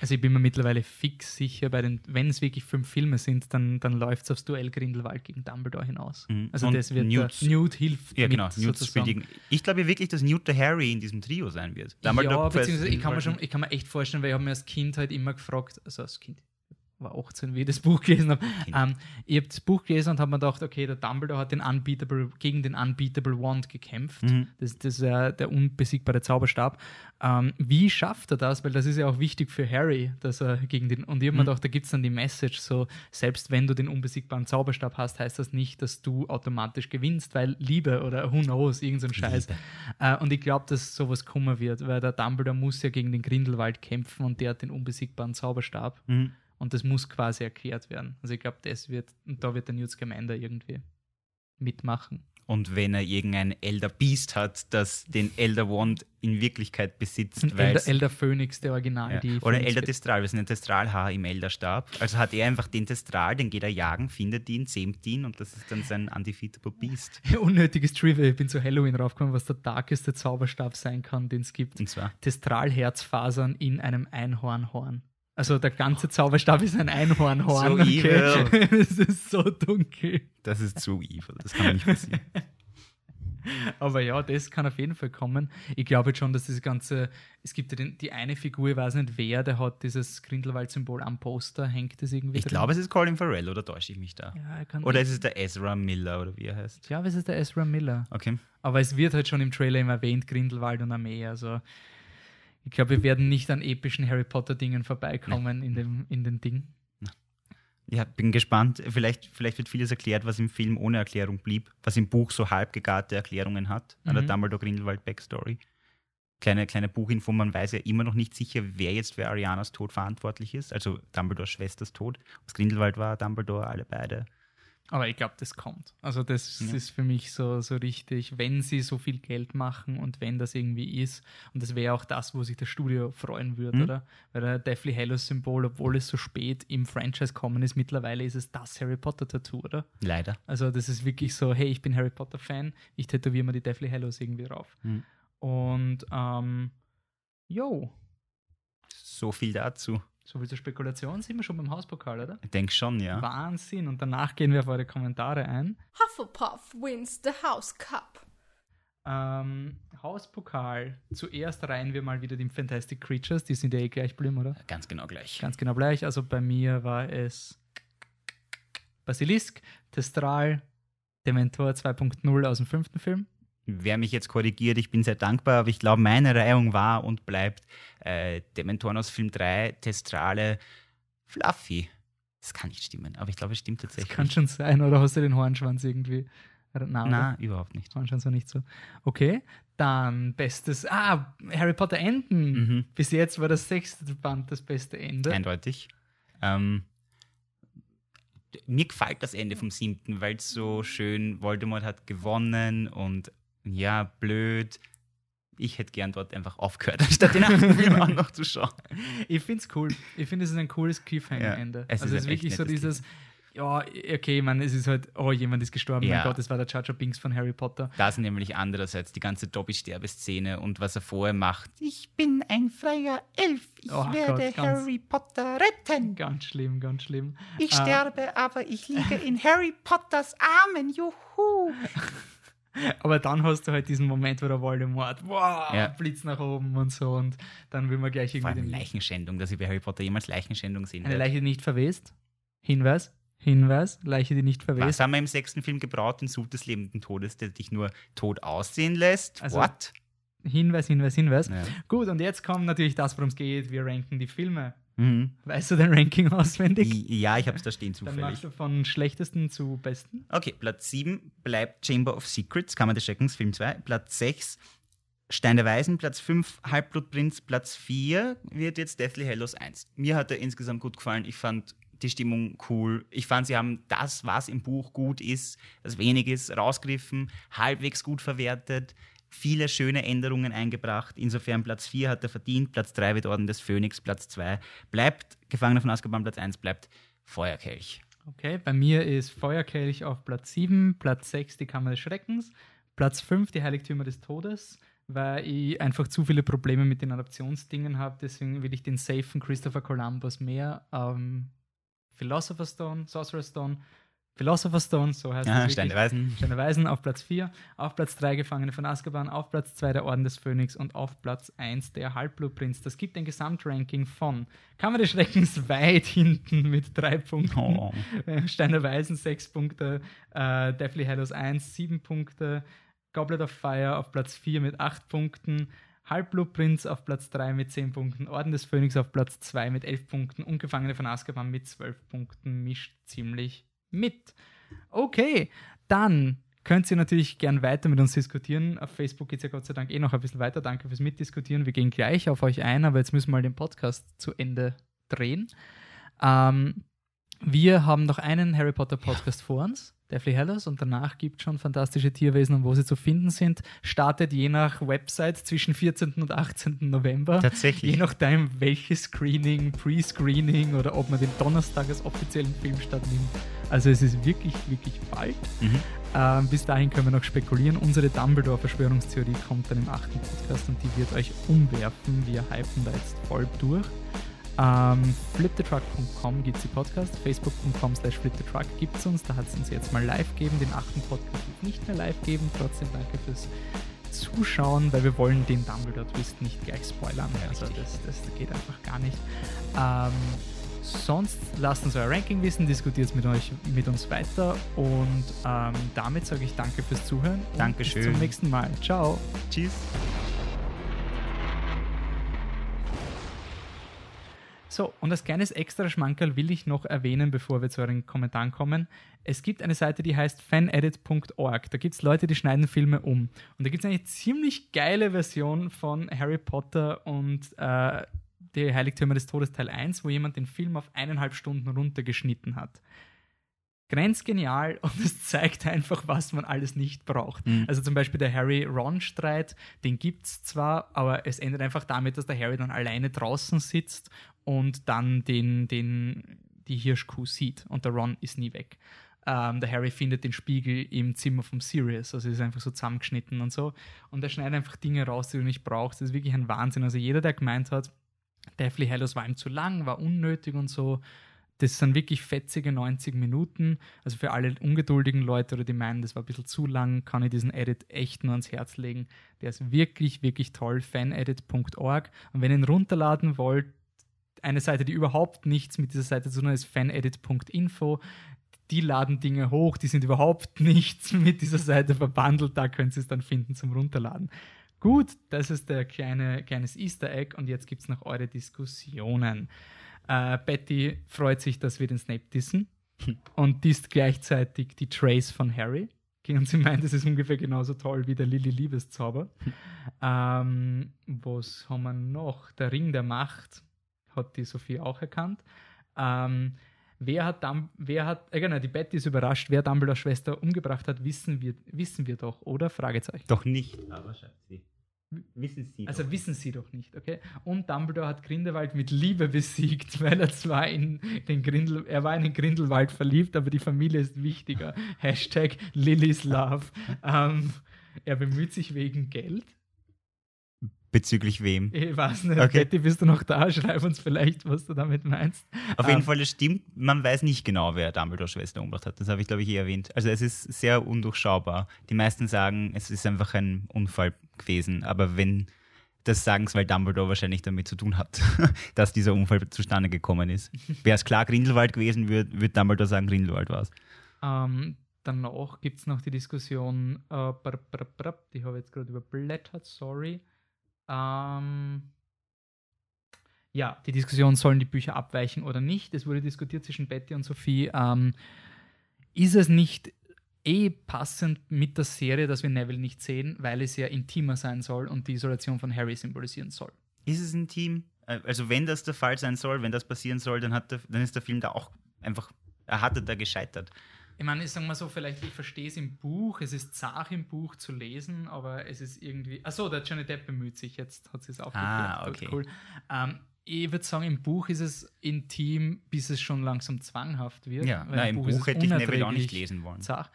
Also ich bin mir mittlerweile fix sicher, bei den, wenn es wirklich fünf Filme sind, dann, dann läuft es aufs Duell Grindelwald gegen Dumbledore hinaus. Mhm. Also Und das wird Newt- Newt hilft Ja, mit, genau. Newt spielt ich glaube wirklich, dass Newt der Harry in diesem Trio sein wird. ja, Professor beziehungsweise ich kann, mir schon, ich kann mir echt vorstellen, weil ich habe mir als Kind halt immer gefragt, also als Kind, war 18, wie ich das Buch gelesen habe. Kind. Ähm, ich habe das Buch gelesen und habe mir gedacht, okay, der Dumbledore hat den Unbeatable, gegen den Unbeatable Wand gekämpft. Mhm. Das, das ist ja der unbesiegbare Zauberstab. Ähm, wie schafft er das? Weil das ist ja auch wichtig für Harry, dass er gegen den. Und ich habe mir Mhm. gedacht, da gibt es dann die Message, so, selbst wenn du den unbesiegbaren Zauberstab hast, heißt das nicht, dass du automatisch gewinnst, weil Liebe oder who knows, irgend so ein Scheiß. Äh, und ich glaube, dass sowas kommen wird, weil der Dumbledore muss ja gegen den Grindelwald kämpfen und der hat den unbesiegbaren Zauberstab. Mhm. Und das muss quasi erklärt werden. Also ich glaube, das wird, und da wird der Newt Scamander irgendwie mitmachen. Und wenn er irgendein Elder Beast hat, das den Elder Wand in Wirklichkeit besitzt, Ein Elder, Elder Phoenix, der Original. Ja. Die Oder Phoenix- Elder Testral, wir sind ein Testralhaar im Elderstab. Also hat er einfach den Testral, den geht er jagen, findet ihn, zähmt ihn und das ist dann sein Undefeatable Beast. [laughs] Unnötiges Trivia. Ich bin zu Halloween raufgekommen, was der darkeste Zauberstab sein kann, den es gibt. Und zwar, Testralherzfasern in einem Einhornhorn. Also der ganze Zauberstab ist ein Einhornhorn. So evil. [laughs] es ist so dunkel. das ist zu evil, das kann nicht passieren. [laughs] Aber ja, das kann auf jeden Fall kommen. Ich glaube jetzt schon, dass das Ganze, es gibt ja den, die eine Figur, ich weiß nicht wer, der hat dieses Grindelwald-Symbol am Poster, hängt das irgendwie Ich drin? glaube, es ist Colin Farrell, oder täusche ich mich da? ja, er kann Oder ist es der Ezra Miller, oder wie er heißt? Ich glaube, es ist der Ezra Miller. Okay. Aber es wird halt schon im Trailer immer erwähnt, Grindelwald und Armee. Also ich glaube, wir werden nicht an epischen Harry Potter-Dingen vorbeikommen in, dem, in den Ding. Ja, bin gespannt. Vielleicht, vielleicht wird vieles erklärt, was im Film ohne Erklärung blieb, was im Buch so halbgegarte Erklärungen hat, an der Mhm. Dumbledore Grindelwald Backstory. Kleine, kleine Buchinfo, man weiß ja immer noch nicht sicher, wer jetzt für Arianas Tod verantwortlich ist. Also Dumbledores Schwesters Tod. Ob es Grindelwald war, Dumbledore, alle beide. Aber ich glaube, das kommt. Also das Ja. ist für mich so, so richtig, wenn sie so viel Geld machen und wenn das irgendwie ist. Und das wäre auch das, wo sich das Studio freuen würde, Mhm. oder? Weil der Deathly Hallows Symbol, obwohl es so spät im Franchise kommen ist, mittlerweile ist es das Harry Potter Tattoo, oder? Leider. Also das ist wirklich so, hey, ich bin Harry Potter Fan, ich tätowiere mir die Deathly Hallows irgendwie drauf. Mhm. Und ähm, jo, So viel dazu. So viel zur Spekulation sind wir schon beim Hauspokal, oder? Ich denke schon, ja. Wahnsinn. Und danach gehen wir auf eure Kommentare ein. Hufflepuff wins the House Cup. Ähm, Hauspokal. Zuerst reihen wir mal wieder die Fantastic Creatures, die sind ja eh gleich blieben, oder? Ganz genau gleich. Ganz genau gleich. Also bei mir war es Basilisk, Testral, Dementor 2.0 aus dem fünften Film. Wer mich jetzt korrigiert, ich bin sehr dankbar, aber ich glaube, meine Reihung war und bleibt äh, Dementoren aus Film 3, Testrale, Fluffy. Das kann nicht stimmen, aber ich glaube, es stimmt Das tatsächlich. kann schon sein, oder hast du den Hornschwanz irgendwie? Na, oder? Na, überhaupt nicht. Hornschwanz war nicht so. Okay, dann bestes. Ah, Harry Potter Enden. Mhm. Bis jetzt war das sechste Band das beste Ende. Eindeutig. Ähm, mir gefällt das Ende vom siebten, weil es so schön, Voldemort hat gewonnen und ja, blöd. Ich hätte gern dort einfach aufgehört, [laughs] anstatt den achten Film auch noch zu schauen. Ich finde es cool. Ich finde, es ist ein cooles Cliffhanger-Ende. Ja, es also ist es ist wirklich so dieses, ja, okay, man, es ist halt, oh, jemand ist gestorben, Ja. mein Gott, das war der Jar Jar Binks von Harry Potter. Das nämlich andererseits die ganze Dobby-Sterbeszene und was er vorher macht. Ich bin ein freier Elf. Ich Oh werde Gott, Harry Potter retten. Ganz schlimm, ganz schlimm. Ich Ah. sterbe, aber ich liege in Harry Potters Armen. Juhu. [laughs] Aber dann hast du halt diesen Moment, wo der Voldemort, wow, Ja. Blitz nach oben und so und dann will man gleich Vor irgendwie allem den Leichenschändung, dass ich bei Harry Potter jemals Leichenschändung sehen Eine. Leiche, die nicht verwest. Hinweis, Hinweis, Leiche, die nicht Was verwest. haben wir im sechsten Film gebraut? Den Sud des lebenden Todes, der dich nur tot aussehen lässt? Also- What? Hinweis, Hinweis, Hinweis. Ja. Gut, und jetzt kommt natürlich das, worum es geht. Wir ranken die Filme. Mhm. Weißt du dein Ranking auswendig? Ja, ich habe es da stehen Dann zufällig. machst du von schlechtesten zu besten. Okay, Platz 7 bleibt Chamber of Secrets, Kammer des Schreckens, Film 2. Platz 6 Stein der Weisen, Platz 5 Halbblutprinz, Platz 4 wird jetzt Deathly Hallows 1. Mir hat er insgesamt gut gefallen. Ich fand die Stimmung cool. Ich fand, sie haben das, was im Buch gut ist, das wenig ist, rausgegriffen, halbwegs gut verwertet. Viele schöne Änderungen eingebracht. Insofern Platz 4 hat er verdient, Platz 3 wird Orden des Phönix, Platz 2 bleibt Gefangener von Azkaban, Platz 1 bleibt Feuerkelch. Okay, bei mir ist Feuerkelch auf Platz 7, Platz 6 die Kammer des Schreckens, Platz 5 die Heiligtümer des Todes, weil ich einfach zu viele Probleme mit den Adaptionsdingen habe. Deswegen will ich den safen Christopher Columbus mehr. Ähm, Philosopher's Stone, Sorcerer's Stone, Philosopher's Stone, so heißt Ja, es. Stein der Weisen. Steine Weisen auf Platz 4, auf Platz 3 Gefangene von Azkaban, auf Platz 2 der Orden des Phönix und auf Platz 1 der Halbblutprinz. Das gibt ein Gesamtranking von Kammer des Schreckens weit hinten mit drei Punkten. Oh. [laughs] Stein der Weisen 6 Punkte, äh, Deathly Hallows 1 7 Punkte, Goblet of Fire auf Platz 4 mit 8 Punkten, Halbblutprinz auf Platz 3 mit 10 Punkten, Orden des Phönix auf Platz 2 mit 11 Punkten und Gefangene von Azkaban mit 12 Punkten. Mischt ziemlich mit. Okay, dann könnt ihr natürlich gern weiter mit uns diskutieren. Auf Facebook geht es ja Gott sei Dank eh noch ein bisschen weiter. Danke fürs Mitdiskutieren. Wir gehen gleich auf euch ein, aber jetzt müssen wir mal den Podcast zu Ende drehen. Ähm, wir haben noch einen Harry Potter Podcast vor uns, Deathly Hallows, und danach gibt es schon fantastische Tierwesen und wo sie zu finden sind. Startet je nach Website zwischen 14. und 18. November. Tatsächlich. Je nachdem, welches Screening, Pre-Screening oder ob man den Donnerstag als offiziellen Filmstart nimmt. Also es ist wirklich, wirklich bald. Mhm. Ähm, bis dahin können wir noch spekulieren. Unsere Dumbledore-Verschwörungstheorie kommt dann im achten Podcast und die wird euch umwerfen. Wir hypen da jetzt voll durch. Ähm, fliptetruck.com gibt es die Podcast, facebook.com slash fliptetruck gibt es uns, da hat es uns jetzt mal live geben, den achten Podcast wird nicht mehr live geben, trotzdem danke fürs Zuschauen, weil wir wollen den Dumbledore-Twist nicht gleich spoilern, also das, das geht einfach gar nicht. Ähm, sonst lasst uns euer Ranking wissen, diskutiert es mit, euch, mit uns weiter und ähm, damit sage ich danke fürs Zuhören und Dankeschön. bis zum nächsten Mal. Ciao. Tschüss. So, und als kleines extra Schmankerl will ich noch erwähnen, bevor wir zu euren Kommentaren kommen. Es gibt eine Seite, die heißt fanedit.org. Da gibt es Leute, die schneiden Filme um. Und da gibt es eine ziemlich geile Version von Harry Potter und äh, die Heiligtümer des Todes Teil 1, wo jemand den Film auf eineinhalb Stunden runtergeschnitten hat. Grenzgenial und es zeigt einfach, was man alles nicht braucht. Mhm. Also zum Beispiel der Harry-Ron-Streit, den gibt es zwar, aber es endet einfach damit, dass der Harry dann alleine draußen sitzt und dann den, den, die Hirschkuh sieht und der Ron ist nie weg. Ähm, der Harry findet den Spiegel im Zimmer vom Sirius, also ist einfach so zusammengeschnitten und so. Und er schneidet einfach Dinge raus, die du nicht brauchst. Das ist wirklich ein Wahnsinn. Also jeder, der gemeint hat, Deathly Hallows war ihm zu lang, war unnötig und so, das sind wirklich fetzige 90 Minuten. Also für alle ungeduldigen Leute oder die meinen, das war ein bisschen zu lang, kann ich diesen Edit echt nur ans Herz legen. Der ist wirklich, wirklich toll. fanedit.org. Und wenn ihr ihn runterladen wollt, eine Seite, die überhaupt nichts mit dieser Seite zu tun hat, ist fanedit.info. Die laden Dinge hoch, die sind überhaupt [laughs] nichts mit dieser Seite verbandelt. Da könnt ihr es dann finden zum Runterladen. Gut, das ist der kleine kleines Easter Egg und jetzt gibt es noch eure Diskussionen. Äh, Betty freut sich, dass wir den Snape dissen und disst gleichzeitig die Trace von Harry. Und sie meint, das ist ungefähr genauso toll wie der Lily Liebeszauber. ähm, was haben wir noch? Der Ring der Macht hat die Sophie auch erkannt. Ähm, wer hat, Dum wer hat äh, genau, die Betty ist überrascht, wer Dumbledores Schwester umgebracht hat, wissen wir, wissen wir doch, oder? Fragezeichen. Doch nicht, aber schreibt sie. Wissen Sie. Also doch. wissen sie doch nicht, okay? Und Dumbledore hat Grindelwald mit Liebe besiegt, [laughs] weil er zwar in den Grindel, er war in den Grindelwald verliebt, aber die Familie ist wichtiger. Hashtag Lily's Love. Ähm, er bemüht sich wegen Geld. Bezüglich wem? Ich weiß nicht, Okay. Betty, bist du noch da? Schreib uns vielleicht, was du damit meinst. Auf Ähm, jeden Fall, das stimmt. Man weiß nicht genau, wer Dumbledores Schwester umgebracht hat. Das habe ich, glaube ich, eh erwähnt. Also es ist sehr undurchschaubar. Die meisten sagen, es ist einfach ein Unfall gewesen. Aber wenn, das sagen es, weil Dumbledore wahrscheinlich damit zu tun hat, [laughs] dass dieser Unfall zustande gekommen ist. [laughs] Wäre es klar Grindelwald gewesen, würde würd Dumbledore sagen, Grindelwald war es. Ähm, danach gibt es noch die Diskussion, äh, brr, brr, brr, die habe ich jetzt gerade überblättert, sorry. Ähm, ja, die Diskussion, sollen die Bücher abweichen oder nicht? Es wurde diskutiert zwischen Betty und Sophie. Ähm, ist es nicht eh passend mit der Serie, dass wir Neville nicht sehen, weil es ja intimer sein soll und die Isolation von Harry symbolisieren soll? Ist es ein Team? Äh, Also wenn das der Fall sein soll, wenn das passieren soll, dann, hat der, dann ist der Film da auch einfach, er hatte da gescheitert. Ich meine, ich sag mal so, vielleicht, ich verstehe es im Buch, es ist zart im Buch zu lesen, aber es ist irgendwie. Achso, der Johnny Depp bemüht sich, jetzt hat sie es aufgeklärt. Ah, okay. Cool. Ähm, ich würde sagen, im Buch ist es intim, bis es schon langsam zwanghaft wird. Ja, weil na, im Buch es hätte ich Neville auch nicht lesen wollen. zart.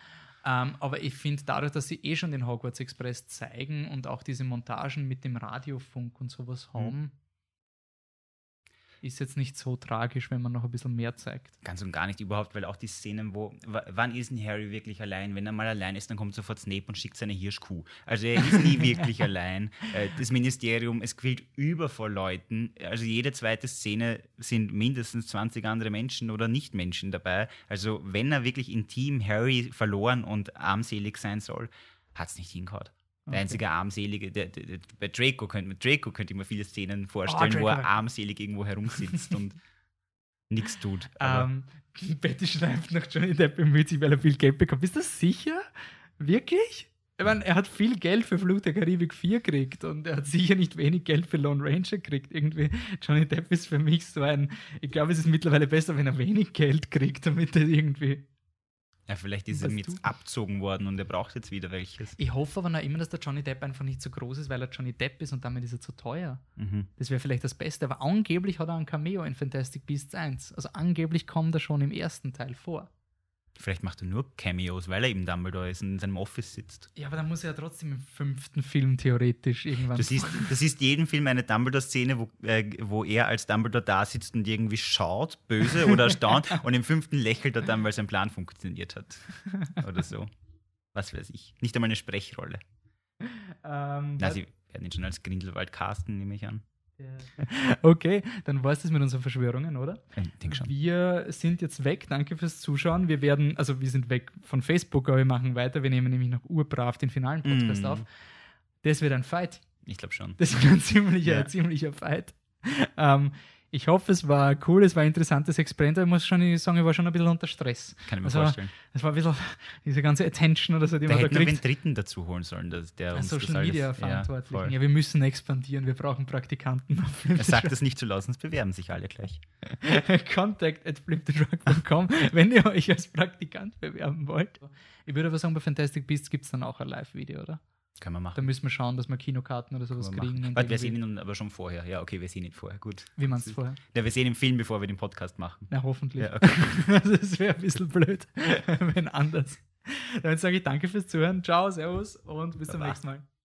Ähm, aber ich finde, dadurch, dass sie eh schon den Hogwarts Express zeigen und auch diese Montagen mit dem Radiofunk und sowas Hm. haben, ist jetzt nicht so tragisch, wenn man noch ein bisschen mehr zeigt. Ganz und gar nicht überhaupt, weil auch die Szenen, wo, wann ist denn Harry wirklich allein? Wenn er mal allein ist, dann kommt sofort Snape und schickt seine Hirschkuh. Also er ist nie [laughs] wirklich allein. Äh, Das Ministerium, es quillt über vor Leuten. Also jede zweite Szene sind mindestens 20 andere Menschen oder Nicht-Menschen dabei. Also wenn er wirklich intim Harry verloren und armselig sein soll, hat es nicht hingehauen. Der Okay. einzige armselige, der, der, der, bei Draco könnte, mit Draco könnte ich mir viele Szenen vorstellen, Draco wo er armselig irgendwo herumsitzt und [laughs] nichts tut. Aber- Ähm, Betty schreibt nach Johnny Depp bemüht sich, weil er viel Geld bekommt. Ist das sicher? Wirklich? Ich meine, er hat viel Geld für Fluch der Karibik 4 gekriegt und er hat sicher nicht wenig Geld für Lone Ranger gekriegt. Irgendwie, Johnny Depp ist für mich so ein, ich glaube, es ist mittlerweile besser, wenn er wenig Geld kriegt, damit er irgendwie. Ja, vielleicht ist ihm jetzt abzogen worden und er braucht jetzt wieder welches. Ich hoffe aber noch immer, dass der Johnny Depp einfach nicht so groß ist, weil er Johnny Depp ist und damit ist er zu teuer. Mhm. Das wäre vielleicht das Beste, aber angeblich hat er ein Cameo in Fantastic Beasts 1. Also angeblich kommt er schon im ersten Teil vor. Vielleicht macht er nur Cameos, weil er eben Dumbledore ist und in seinem Office sitzt. Ja, aber dann muss er ja trotzdem im fünften Film theoretisch irgendwann. Du siehst, du siehst jeden Film eine Dumbledore-Szene, wo, äh, wo er als Dumbledore da sitzt und irgendwie schaut, böse oder erstaunt [laughs] und im fünften lächelt er dann, weil sein Plan funktioniert hat. Oder so. Was weiß ich. Nicht einmal eine Sprechrolle. ähm, Na, sie werden ihn schon als Grindelwald casten, nehme ich an. [laughs] okay, dann war es das mit unseren Verschwörungen, oder? Ich denke schon. Wir sind jetzt weg. Danke fürs Zuschauen. Wir werden, also wir sind weg von Facebook, aber wir machen weiter. Wir nehmen nämlich noch urbrav den finalen Podcast Mm. auf. Das wird ein Fight. Ich glaube schon. Das wird ein ziemlicher, Ja. ziemlicher Fight. [laughs] Ähm, ich hoffe, es war cool, es war ein interessantes Experiment. Ich muss schon sagen, ich war schon ein bisschen unter Stress. Kann ich mir Also, vorstellen. Es war ein bisschen [laughs] diese ganze Attention oder so, die Da man da hätten wir kriegt. den dritten dazu holen sollen, dass der Als uns Social Media Ja, Verantwortlichen. voll. Ja, wir müssen expandieren, wir brauchen Praktikanten. Er sagt [laughs] das nicht zu laut, sonst bewerben sich alle gleich. [laughs] Contact at flipthedrug.com, wenn ihr euch als Praktikant bewerben wollt. Ich würde aber sagen, bei Fantastic Beasts gibt es dann auch ein Live-Video, oder? Können wir Da machen. müssen wir schauen, dass wir Kinokarten oder sowas kriegen. Warte, wir sehen ihn aber schon vorher. Ja, okay, wir sehen ihn vorher. Gut. Wie meinst du vorher? Ja, wir sehen den Film, bevor wir den Podcast machen. Na, hoffentlich. Ja, okay. [laughs] Es wäre ein bisschen blöd, [laughs] wenn anders. Damit sage ich danke fürs Zuhören. Ciao, Servus und bis zum Baba. nächsten Mal.